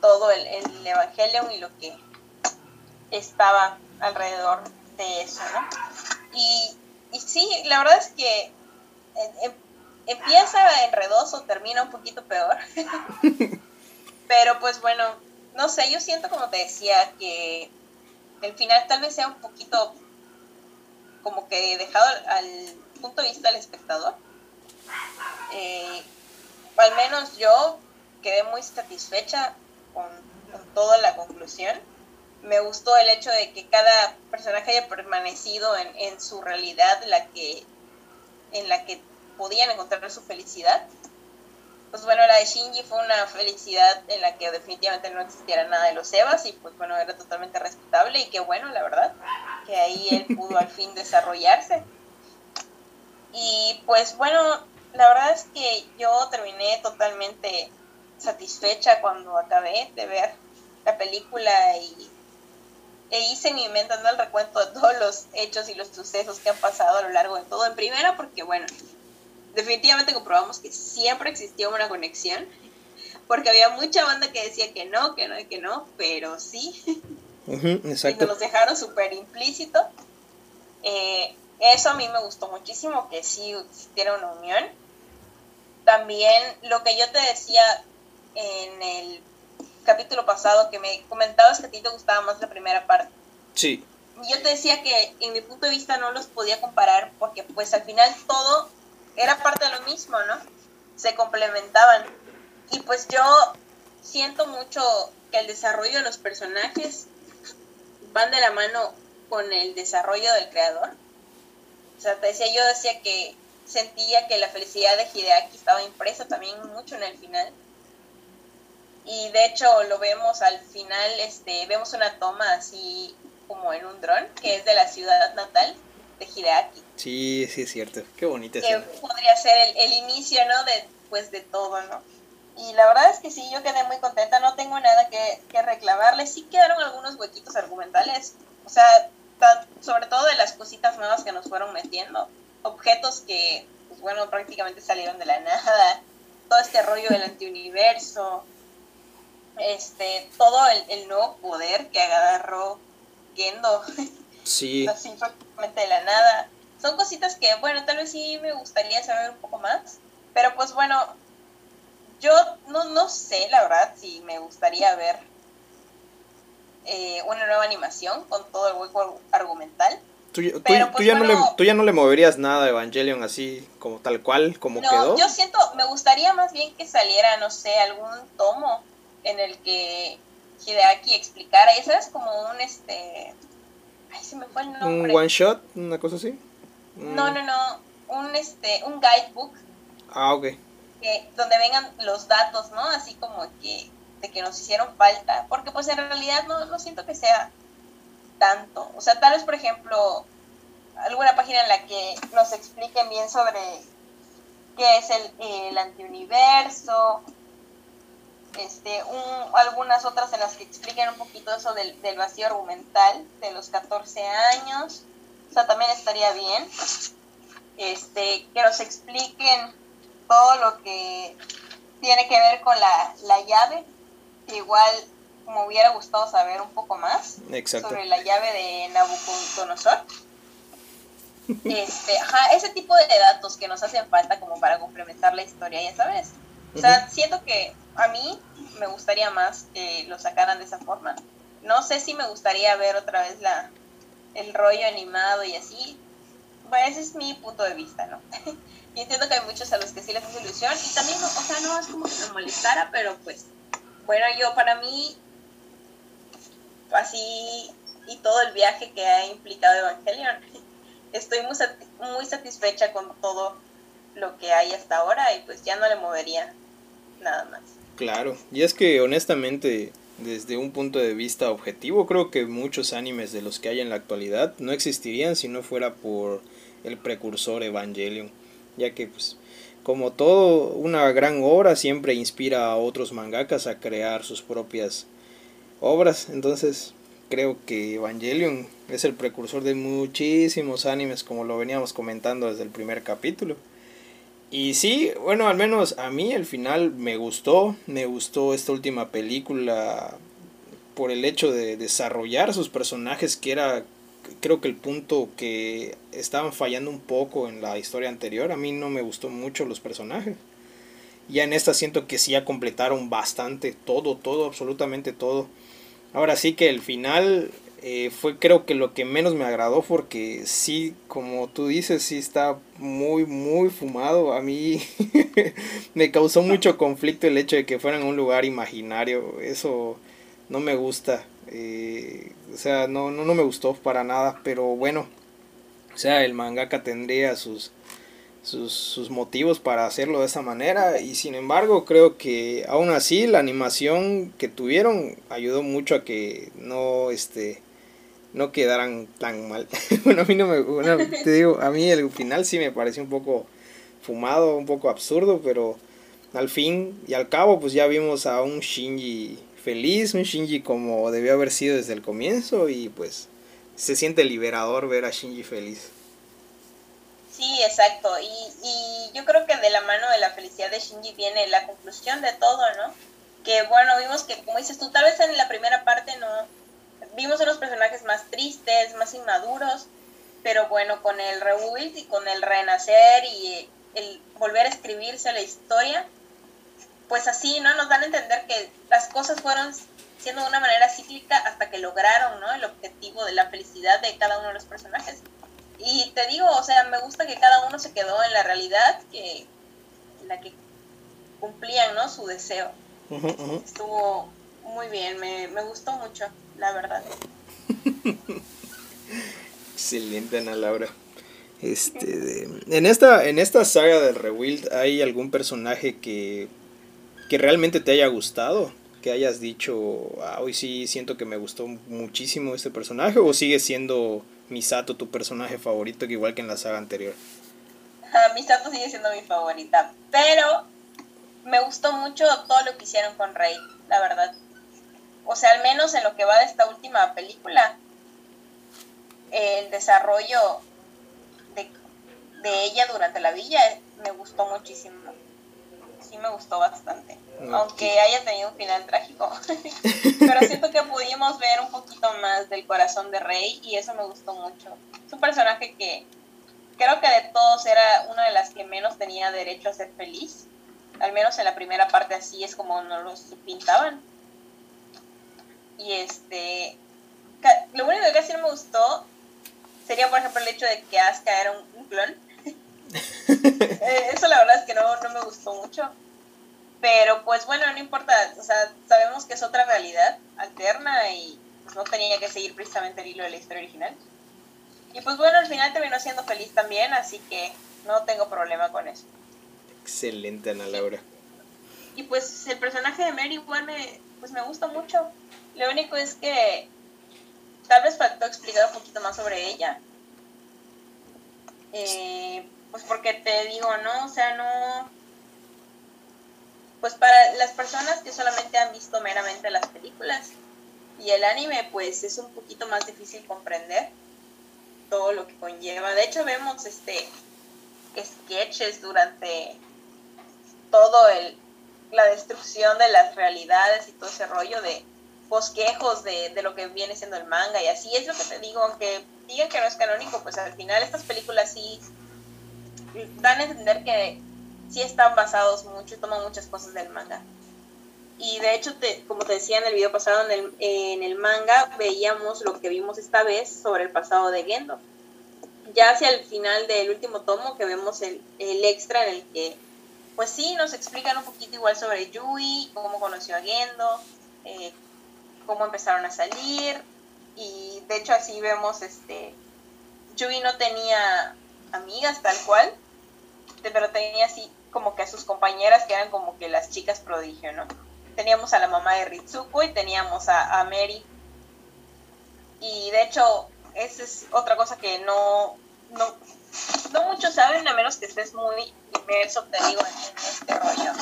todo el, el Evangelion y lo que estaba alrededor de eso, ¿no? Y, y sí, la verdad es que em, empieza enredoso, termina un poquito peor. Pero pues bueno, no sé, yo siento como te decía que el final tal vez sea un poquito como que dejado al, punto de vista del espectador. Eh, al menos yo quedé muy satisfecha con, toda la conclusión. Me gustó el hecho de que cada personaje haya permanecido en, en su realidad, la que, en la que podían encontrar su felicidad. Pues bueno, la de Shinji fue una felicidad en la que definitivamente no existiera nada de los Evas y pues bueno, era totalmente respetable y qué bueno, la verdad, que ahí él pudo al fin desarrollarse. Y pues bueno, la verdad es que yo terminé totalmente satisfecha cuando acabé de ver la película y e hice mi mente el recuento de todos los hechos y los sucesos que han pasado a lo largo de todo en primera porque bueno definitivamente comprobamos que siempre existió una conexión porque había mucha banda que decía que no, que no y que no, pero sí. exacto. y nos dejaron súper implícito. Eh, eso a mí me gustó muchísimo, que sí existiera una unión también lo que yo te decía en el capítulo pasado, que me comentabas que a ti te gustaba más la primera parte. Sí. Yo te decía que en mi punto de vista no los podía comparar porque pues al final todo era parte de lo mismo, ¿no? Se complementaban. Y pues yo siento mucho que el desarrollo de los personajes van de la mano con el desarrollo del creador. O sea, te decía, yo decía que sentía que la felicidad de Hideaki estaba impresa también mucho en el final. Y de hecho lo vemos al final, este, vemos una toma así como en un dron, que es de la ciudad natal de Hideaki. Sí, sí es cierto, qué bonita Que podría ser el, el, inicio, ¿no? De, pues de todo, ¿no? Y la verdad es que sí, yo quedé muy contenta, no tengo nada que, que reclamarle. Sí quedaron algunos huequitos argumentales, o sea, sobre todo de las cositas nuevas que nos fueron metiendo objetos que, pues bueno, prácticamente salieron de la nada, todo este rollo del antiuniverso, este, todo el, nuevo poder que agarró Gendo, sí. así prácticamente de la nada. Son cositas que, bueno, tal vez sí me gustaría saber un poco más, pero pues bueno, yo no, no sé, la verdad, si me gustaría ver eh, una nueva animación con todo el hueco argumental. ¿Tú, pues, ya no le, ¿Tú, ya no le, moverías nada a Evangelion así como tal cual, como no, quedó? Yo siento, me gustaría más bien que saliera, no sé, algún tomo en el que Hideaki explicara, eso es como un este ay se me fue el nombre. Un one shot, una cosa así. No, no, no, un este, un guidebook. Ah, ok. Que, donde vengan los datos, ¿no? Así como que de que nos hicieron falta, porque pues en realidad no, no siento que sea tanto. O sea, tal vez, por ejemplo, alguna página en la que nos expliquen bien sobre qué es el, el antiuniverso, este, un, algunas otras en las que expliquen un poquito eso del, del, vacío argumental de los 14 años. O sea, también estaría bien. Este, que nos expliquen todo lo que tiene que ver con la, la llave, igual me hubiera gustado saber un poco más sobre la llave de Nabucodonosor. Este, ajá, ese tipo de datos que nos hacen falta como para complementar la historia, ya sabes. O sea, siento que a mí me gustaría más que lo sacaran de esa forma. No sé si me gustaría ver otra vez la, el rollo animado y así. Bueno, ese es mi punto de vista, ¿no? entiendo que hay muchos a los que sí les hace ilusión. Y también, o sea, no es como que me molestara, pero pues, bueno, yo para mí, así, y todo el viaje que ha implicado Evangelion, estoy muy, muy satisfecha con todo lo que hay hasta ahora y pues ya no le movería nada más. Claro, y es que honestamente, desde un punto de vista objetivo, creo que muchos animes de los que hay en la actualidad no existirían si no fuera por el precursor Evangelion, ya que pues como todo, una gran obra siempre inspira a otros mangakas a crear sus propias obras, entonces creo que Evangelion es el precursor de muchísimos animes como lo veníamos comentando desde el primer capítulo. Y sí, bueno, al menos a mí el final me gustó, me gustó esta última película por el hecho de desarrollar sus personajes, que era creo que el punto que estaban fallando un poco en la historia anterior. A mí no me gustó mucho los personajes. Ya en esta siento que sí ya completaron bastante todo, todo, absolutamente todo. Ahora sí que el final eh, fue creo que lo que menos me agradó porque sí, como tú dices, sí está muy, muy fumado. A mí me causó mucho conflicto el hecho de que fueran un lugar imaginario. Eso no me gusta. Eh, o sea, no, no, no me gustó para nada, pero bueno. O sea, el mangaka tendría sus, sus, sus, motivos para hacerlo de esa manera y sin embargo creo que aún así la animación que tuvieron ayudó mucho a que no este no quedaran tan mal. bueno, a mí no me. Bueno, te digo, a mí el final sí me pareció un poco fumado, un poco absurdo, pero al fin y al cabo, pues ya vimos a un Shinji feliz, un Shinji como debió haber sido desde el comienzo, y pues se siente liberador ver a Shinji feliz. Sí, exacto. Y, y yo creo que de la mano de la felicidad de Shinji viene la conclusión de todo, ¿no? Que bueno, vimos que, como dices tú, tal vez en la primera parte no vimos unos personajes más tristes, más inmaduros, pero bueno, con el rebuild y con el renacer y el volver a escribirse la historia, pues así, ¿no? Nos dan a entender que las cosas fueron siendo de una manera cíclica hasta que lograron, ¿no? El objetivo de la felicidad de cada uno de los personajes. Y te digo, o sea, me gusta que cada uno se quedó en la realidad que la que cumplían, ¿no? Su deseo. Estuvo muy bien, me, me gustó mucho la verdad. Excelente, Ana Laura. Este, en esta, en esta saga del Rewild, ¿hay algún personaje que, que realmente te haya gustado? Que hayas dicho, ah, hoy sí siento que me gustó muchísimo este personaje, o sigue siendo Misato tu personaje favorito, que igual que en la saga anterior. Misato sigue siendo mi favorita, pero me gustó mucho todo lo que hicieron con Rey, la verdad o sea, al menos en lo que va de esta última película, el desarrollo de, ella durante la villa me gustó muchísimo. Sí me gustó bastante. Aunque haya tenido un final trágico. Pero siento que pudimos ver un poquito más del corazón de Rey y eso me gustó mucho. Es un personaje que creo que de todos era una de las que menos tenía derecho a ser feliz. Al menos en la primera parte así es como nos los pintaban y este, lo único que casi no me gustó sería, por ejemplo, el hecho de que Asuka era un, clon. Eh, eso la verdad es que no, no me gustó mucho. Pero pues bueno, no importa, o sea, sabemos que es otra realidad alterna y pues, no tenía que seguir precisamente el hilo de la historia original. Y pues bueno, al final terminó siendo feliz también, así que no tengo problema con eso. Excelente, Ana Laura. Y pues el personaje de Mary igual me, pues me gusta mucho. Lo único es que tal vez faltó explicar un poquito más sobre ella. Eh, pues porque te digo, ¿no? O sea, no... Pues para las personas que solamente han visto meramente las películas y el anime, pues es un poquito más difícil comprender todo lo que conlleva. De hecho, vemos este sketches durante todo el, la destrucción de las realidades y todo ese rollo de bosquejos de, de lo que viene siendo el manga y así es lo que te digo, aunque digan que no es canónico, pues al final estas películas sí dan a entender que sí están basados mucho toman muchas cosas del manga. Y de hecho, te, como te decía en el video pasado, en el, en el manga veíamos lo que vimos esta vez sobre el pasado de Gendo. Ya hacia el final del último tomo que vemos el, el extra en el que, pues sí, nos explican un poquito igual sobre Yui, cómo conoció a Gendo, eh, cómo empezaron a salir. Y de hecho así vemos, este, Yui no tenía amigas tal cual, pero tenía así como que a sus compañeras que eran como que las chicas prodigio, ¿no? teníamos a la mamá de Ritsuko y teníamos a, Mary. Y de hecho, esa es otra cosa que no, no, no muchos saben, a menos que estés muy inmerso, te en, este rollo.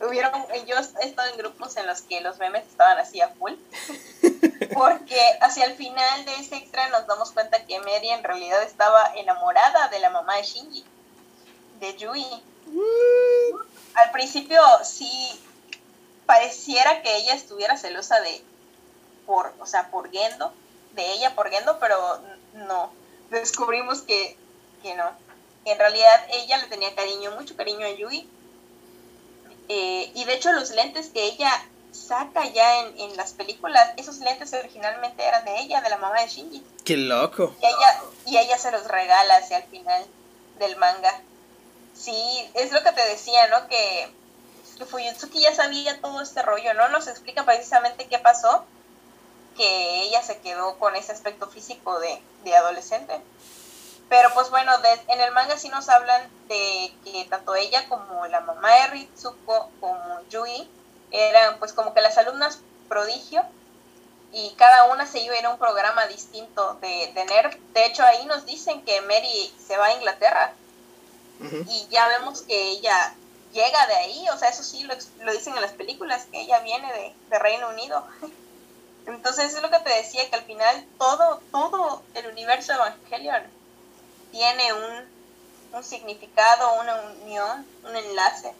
Hubieron, yo he estado en grupos en los que los memes estaban así a full, porque hacia el final de ese extra nos damos cuenta que Mary en realidad estaba enamorada de la mamá de Shinji, de Yui. Mm. Al principio sí pareciera que ella estuviera celosa de, por, o sea, por Gendo, de ella por Gendo, pero no, descubrimos que, que no. En realidad ella le tenía cariño, mucho cariño a Yui. Eh, y de hecho los lentes que ella saca ya en, en, las películas, esos lentes originalmente eran de ella, de la mamá de Shinji. ¡Qué loco! Y ella, y ella se los regala hacia el final del manga. Sí, es lo que te decía, ¿no? Que que Fuyutsuki ya sabía todo este rollo, ¿no? Nos explica precisamente qué pasó, que ella se quedó con ese aspecto físico de, de adolescente. Pero pues bueno, en el manga sí nos hablan de que tanto ella como la mamá de Ritsuko como Yui eran pues como que las alumnas prodigio y cada una se iba a ir a un programa distinto de, de NERF. De hecho ahí nos dicen que Mary se va a Inglaterra y ya vemos que ella llega de ahí, o sea, eso sí lo, lo dicen en las películas, que ella viene de, de, Reino Unido. Entonces es lo que te decía, que al final todo, todo el universo Evangelion tiene un, un significado, una unión, un enlace.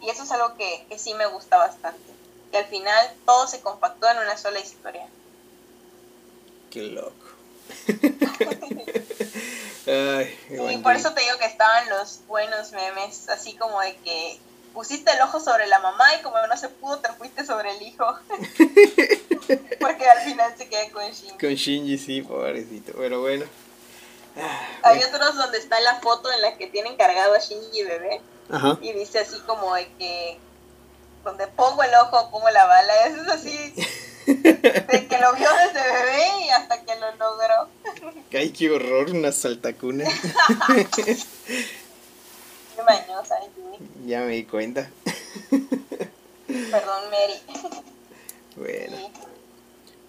Y eso es algo que, que sí me gusta bastante. Que al final todo se compactó en una sola historia. Qué loco. y por eso te digo que estaban los buenos memes, así como de que pusiste el ojo sobre la mamá y como no se pudo, te fuiste sobre el hijo. Porque al final se queda con Shinji. Con Shinji, sí, pobrecito, pero bueno. Hay otros donde está la foto en la que tienen cargado a Shinji bebé. Y dice así como de que donde pongo el ojo, pongo la bala. Eso es así. De que lo vio desde bebé y hasta que lo logró. Ay, qué horror, una saltacuna. qué mañosa, Ya me di cuenta. Perdón, Mary. Bueno.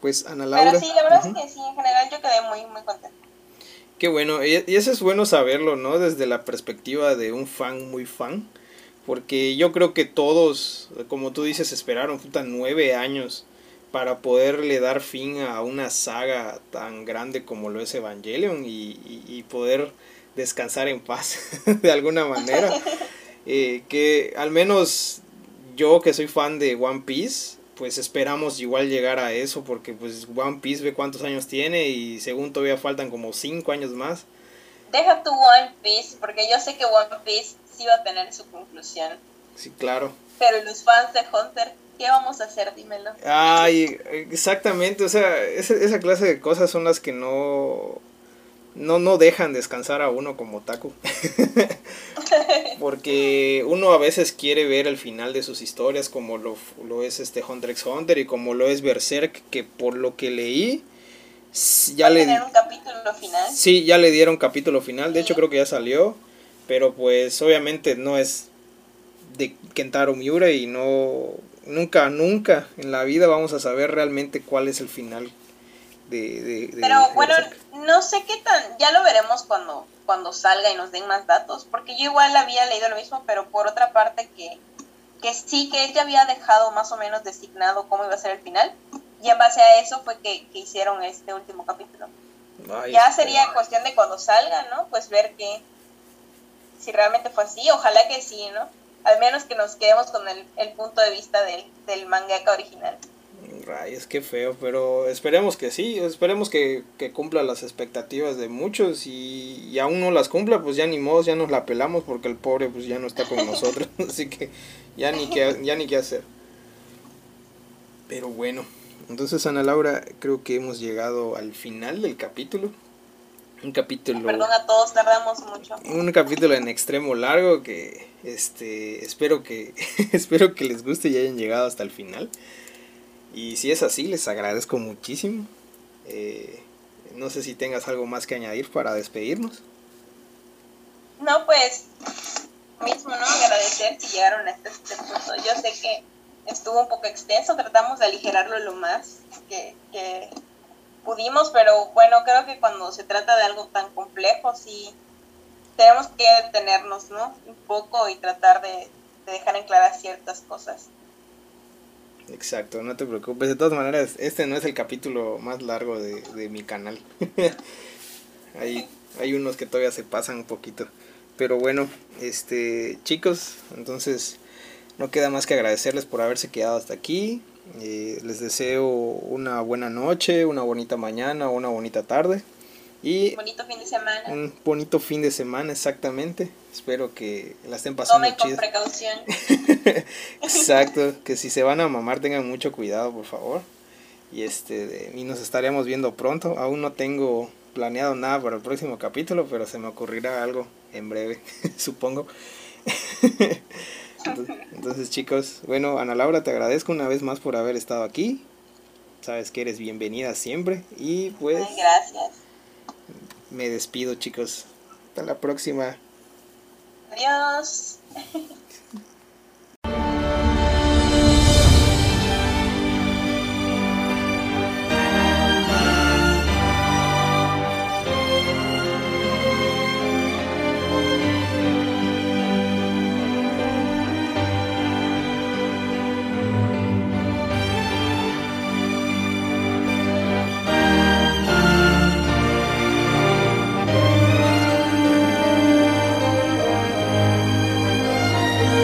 Pues Ana Laura. Pero sí, la verdad es que sí, en general yo quedé muy, muy contenta. Qué bueno, y eso es bueno saberlo, ¿no? Desde la perspectiva de un fan muy fan. Porque yo creo que todos, como tú dices, esperaron puta nueve años para poderle dar fin a una saga tan grande como lo es Evangelion y, poder descansar en paz de alguna manera. Eh, que al menos yo que soy fan de One Piece, pues esperamos igual llegar a eso porque pues One Piece ve cuántos años tiene y según todavía faltan como cinco años más. Deja tu One Piece porque yo sé que One Piece sí va a tener su conclusión. Sí, claro. Pero los fans de Hunter ¿Qué vamos a hacer? Dímelo. Ay, exactamente, o sea, esa, esa clase de cosas son las que no, no, no dejan descansar a uno como Taku. Porque uno a veces quiere ver el final de sus historias, como lo, lo es este Hunter x Hunter y como lo es Berserk, que por lo que leí, ya le un capítulo final. Sí, ya le dieron capítulo final, de hecho creo que ya salió, pero pues obviamente no es de Kentaro Miura y no nunca, nunca en la vida vamos a saber realmente cuál es el final de... Pero bueno, no sé qué tan, ya lo veremos cuando, cuando salga y nos den más datos, porque yo igual había leído lo mismo, pero por otra parte que, que sí, que él ya había dejado más o menos designado cómo iba a ser el final, y en base a eso fue que, hicieron este último capítulo. ya sería cuestión de cuando salga, ¿no? Pues ver que si realmente fue así, ojalá que sí, ¿no? al menos que nos quedemos con el, el punto de vista del, del mangaka original. Rayos, qué feo, pero esperemos que sí, esperemos que, que cumpla las expectativas de muchos y, y, aún no las cumpla, pues ya ni modo, ya nos la pelamos porque el pobre pues ya no está con nosotros, así que ya ni qué, ya ni qué hacer. Pero bueno, entonces Ana Laura, creo que hemos llegado al final del capítulo. Un capítulo... Perdón a todos, tardamos mucho. Un capítulo en extremo largo que este espero que espero que les guste y hayan llegado hasta el final. Y si es así, les agradezco muchísimo. Eh, no sé si tengas algo más que añadir para despedirnos. No, pues mismo, ¿no? Agradecer si llegaron a este, este punto. Yo sé que estuvo un poco extenso, tratamos de aligerarlo lo más que, pudimos, pero bueno, creo que cuando se trata de algo tan complejo, sí tenemos que detenernos, ¿no? Un poco y tratar de, de dejar en claras ciertas cosas. Exacto, no te preocupes. De todas maneras, este no es el capítulo más largo de, de mi canal. hay, hay unos que todavía se pasan un poquito. Pero bueno, este chicos, entonces no queda más que agradecerles por haberse quedado hasta aquí. Eh, les deseo una buena noche, una bonita mañana, una bonita tarde. Y bonito fin de semana. Un bonito fin de semana, exactamente. Espero que la estén pasando Tomen con precaución. Exacto, que si se van a mamar tengan mucho cuidado, por favor. Y este y nos estaremos viendo pronto. Aún no tengo planeado nada para el próximo capítulo, pero se me ocurrirá algo en breve, supongo. Entonces, chicos, bueno, Ana Laura, te agradezco una vez más por haber estado aquí. Sabes que eres bienvenida siempre. Y pues. Ay, gracias. Me despido, chicos. Hasta la próxima. Adiós.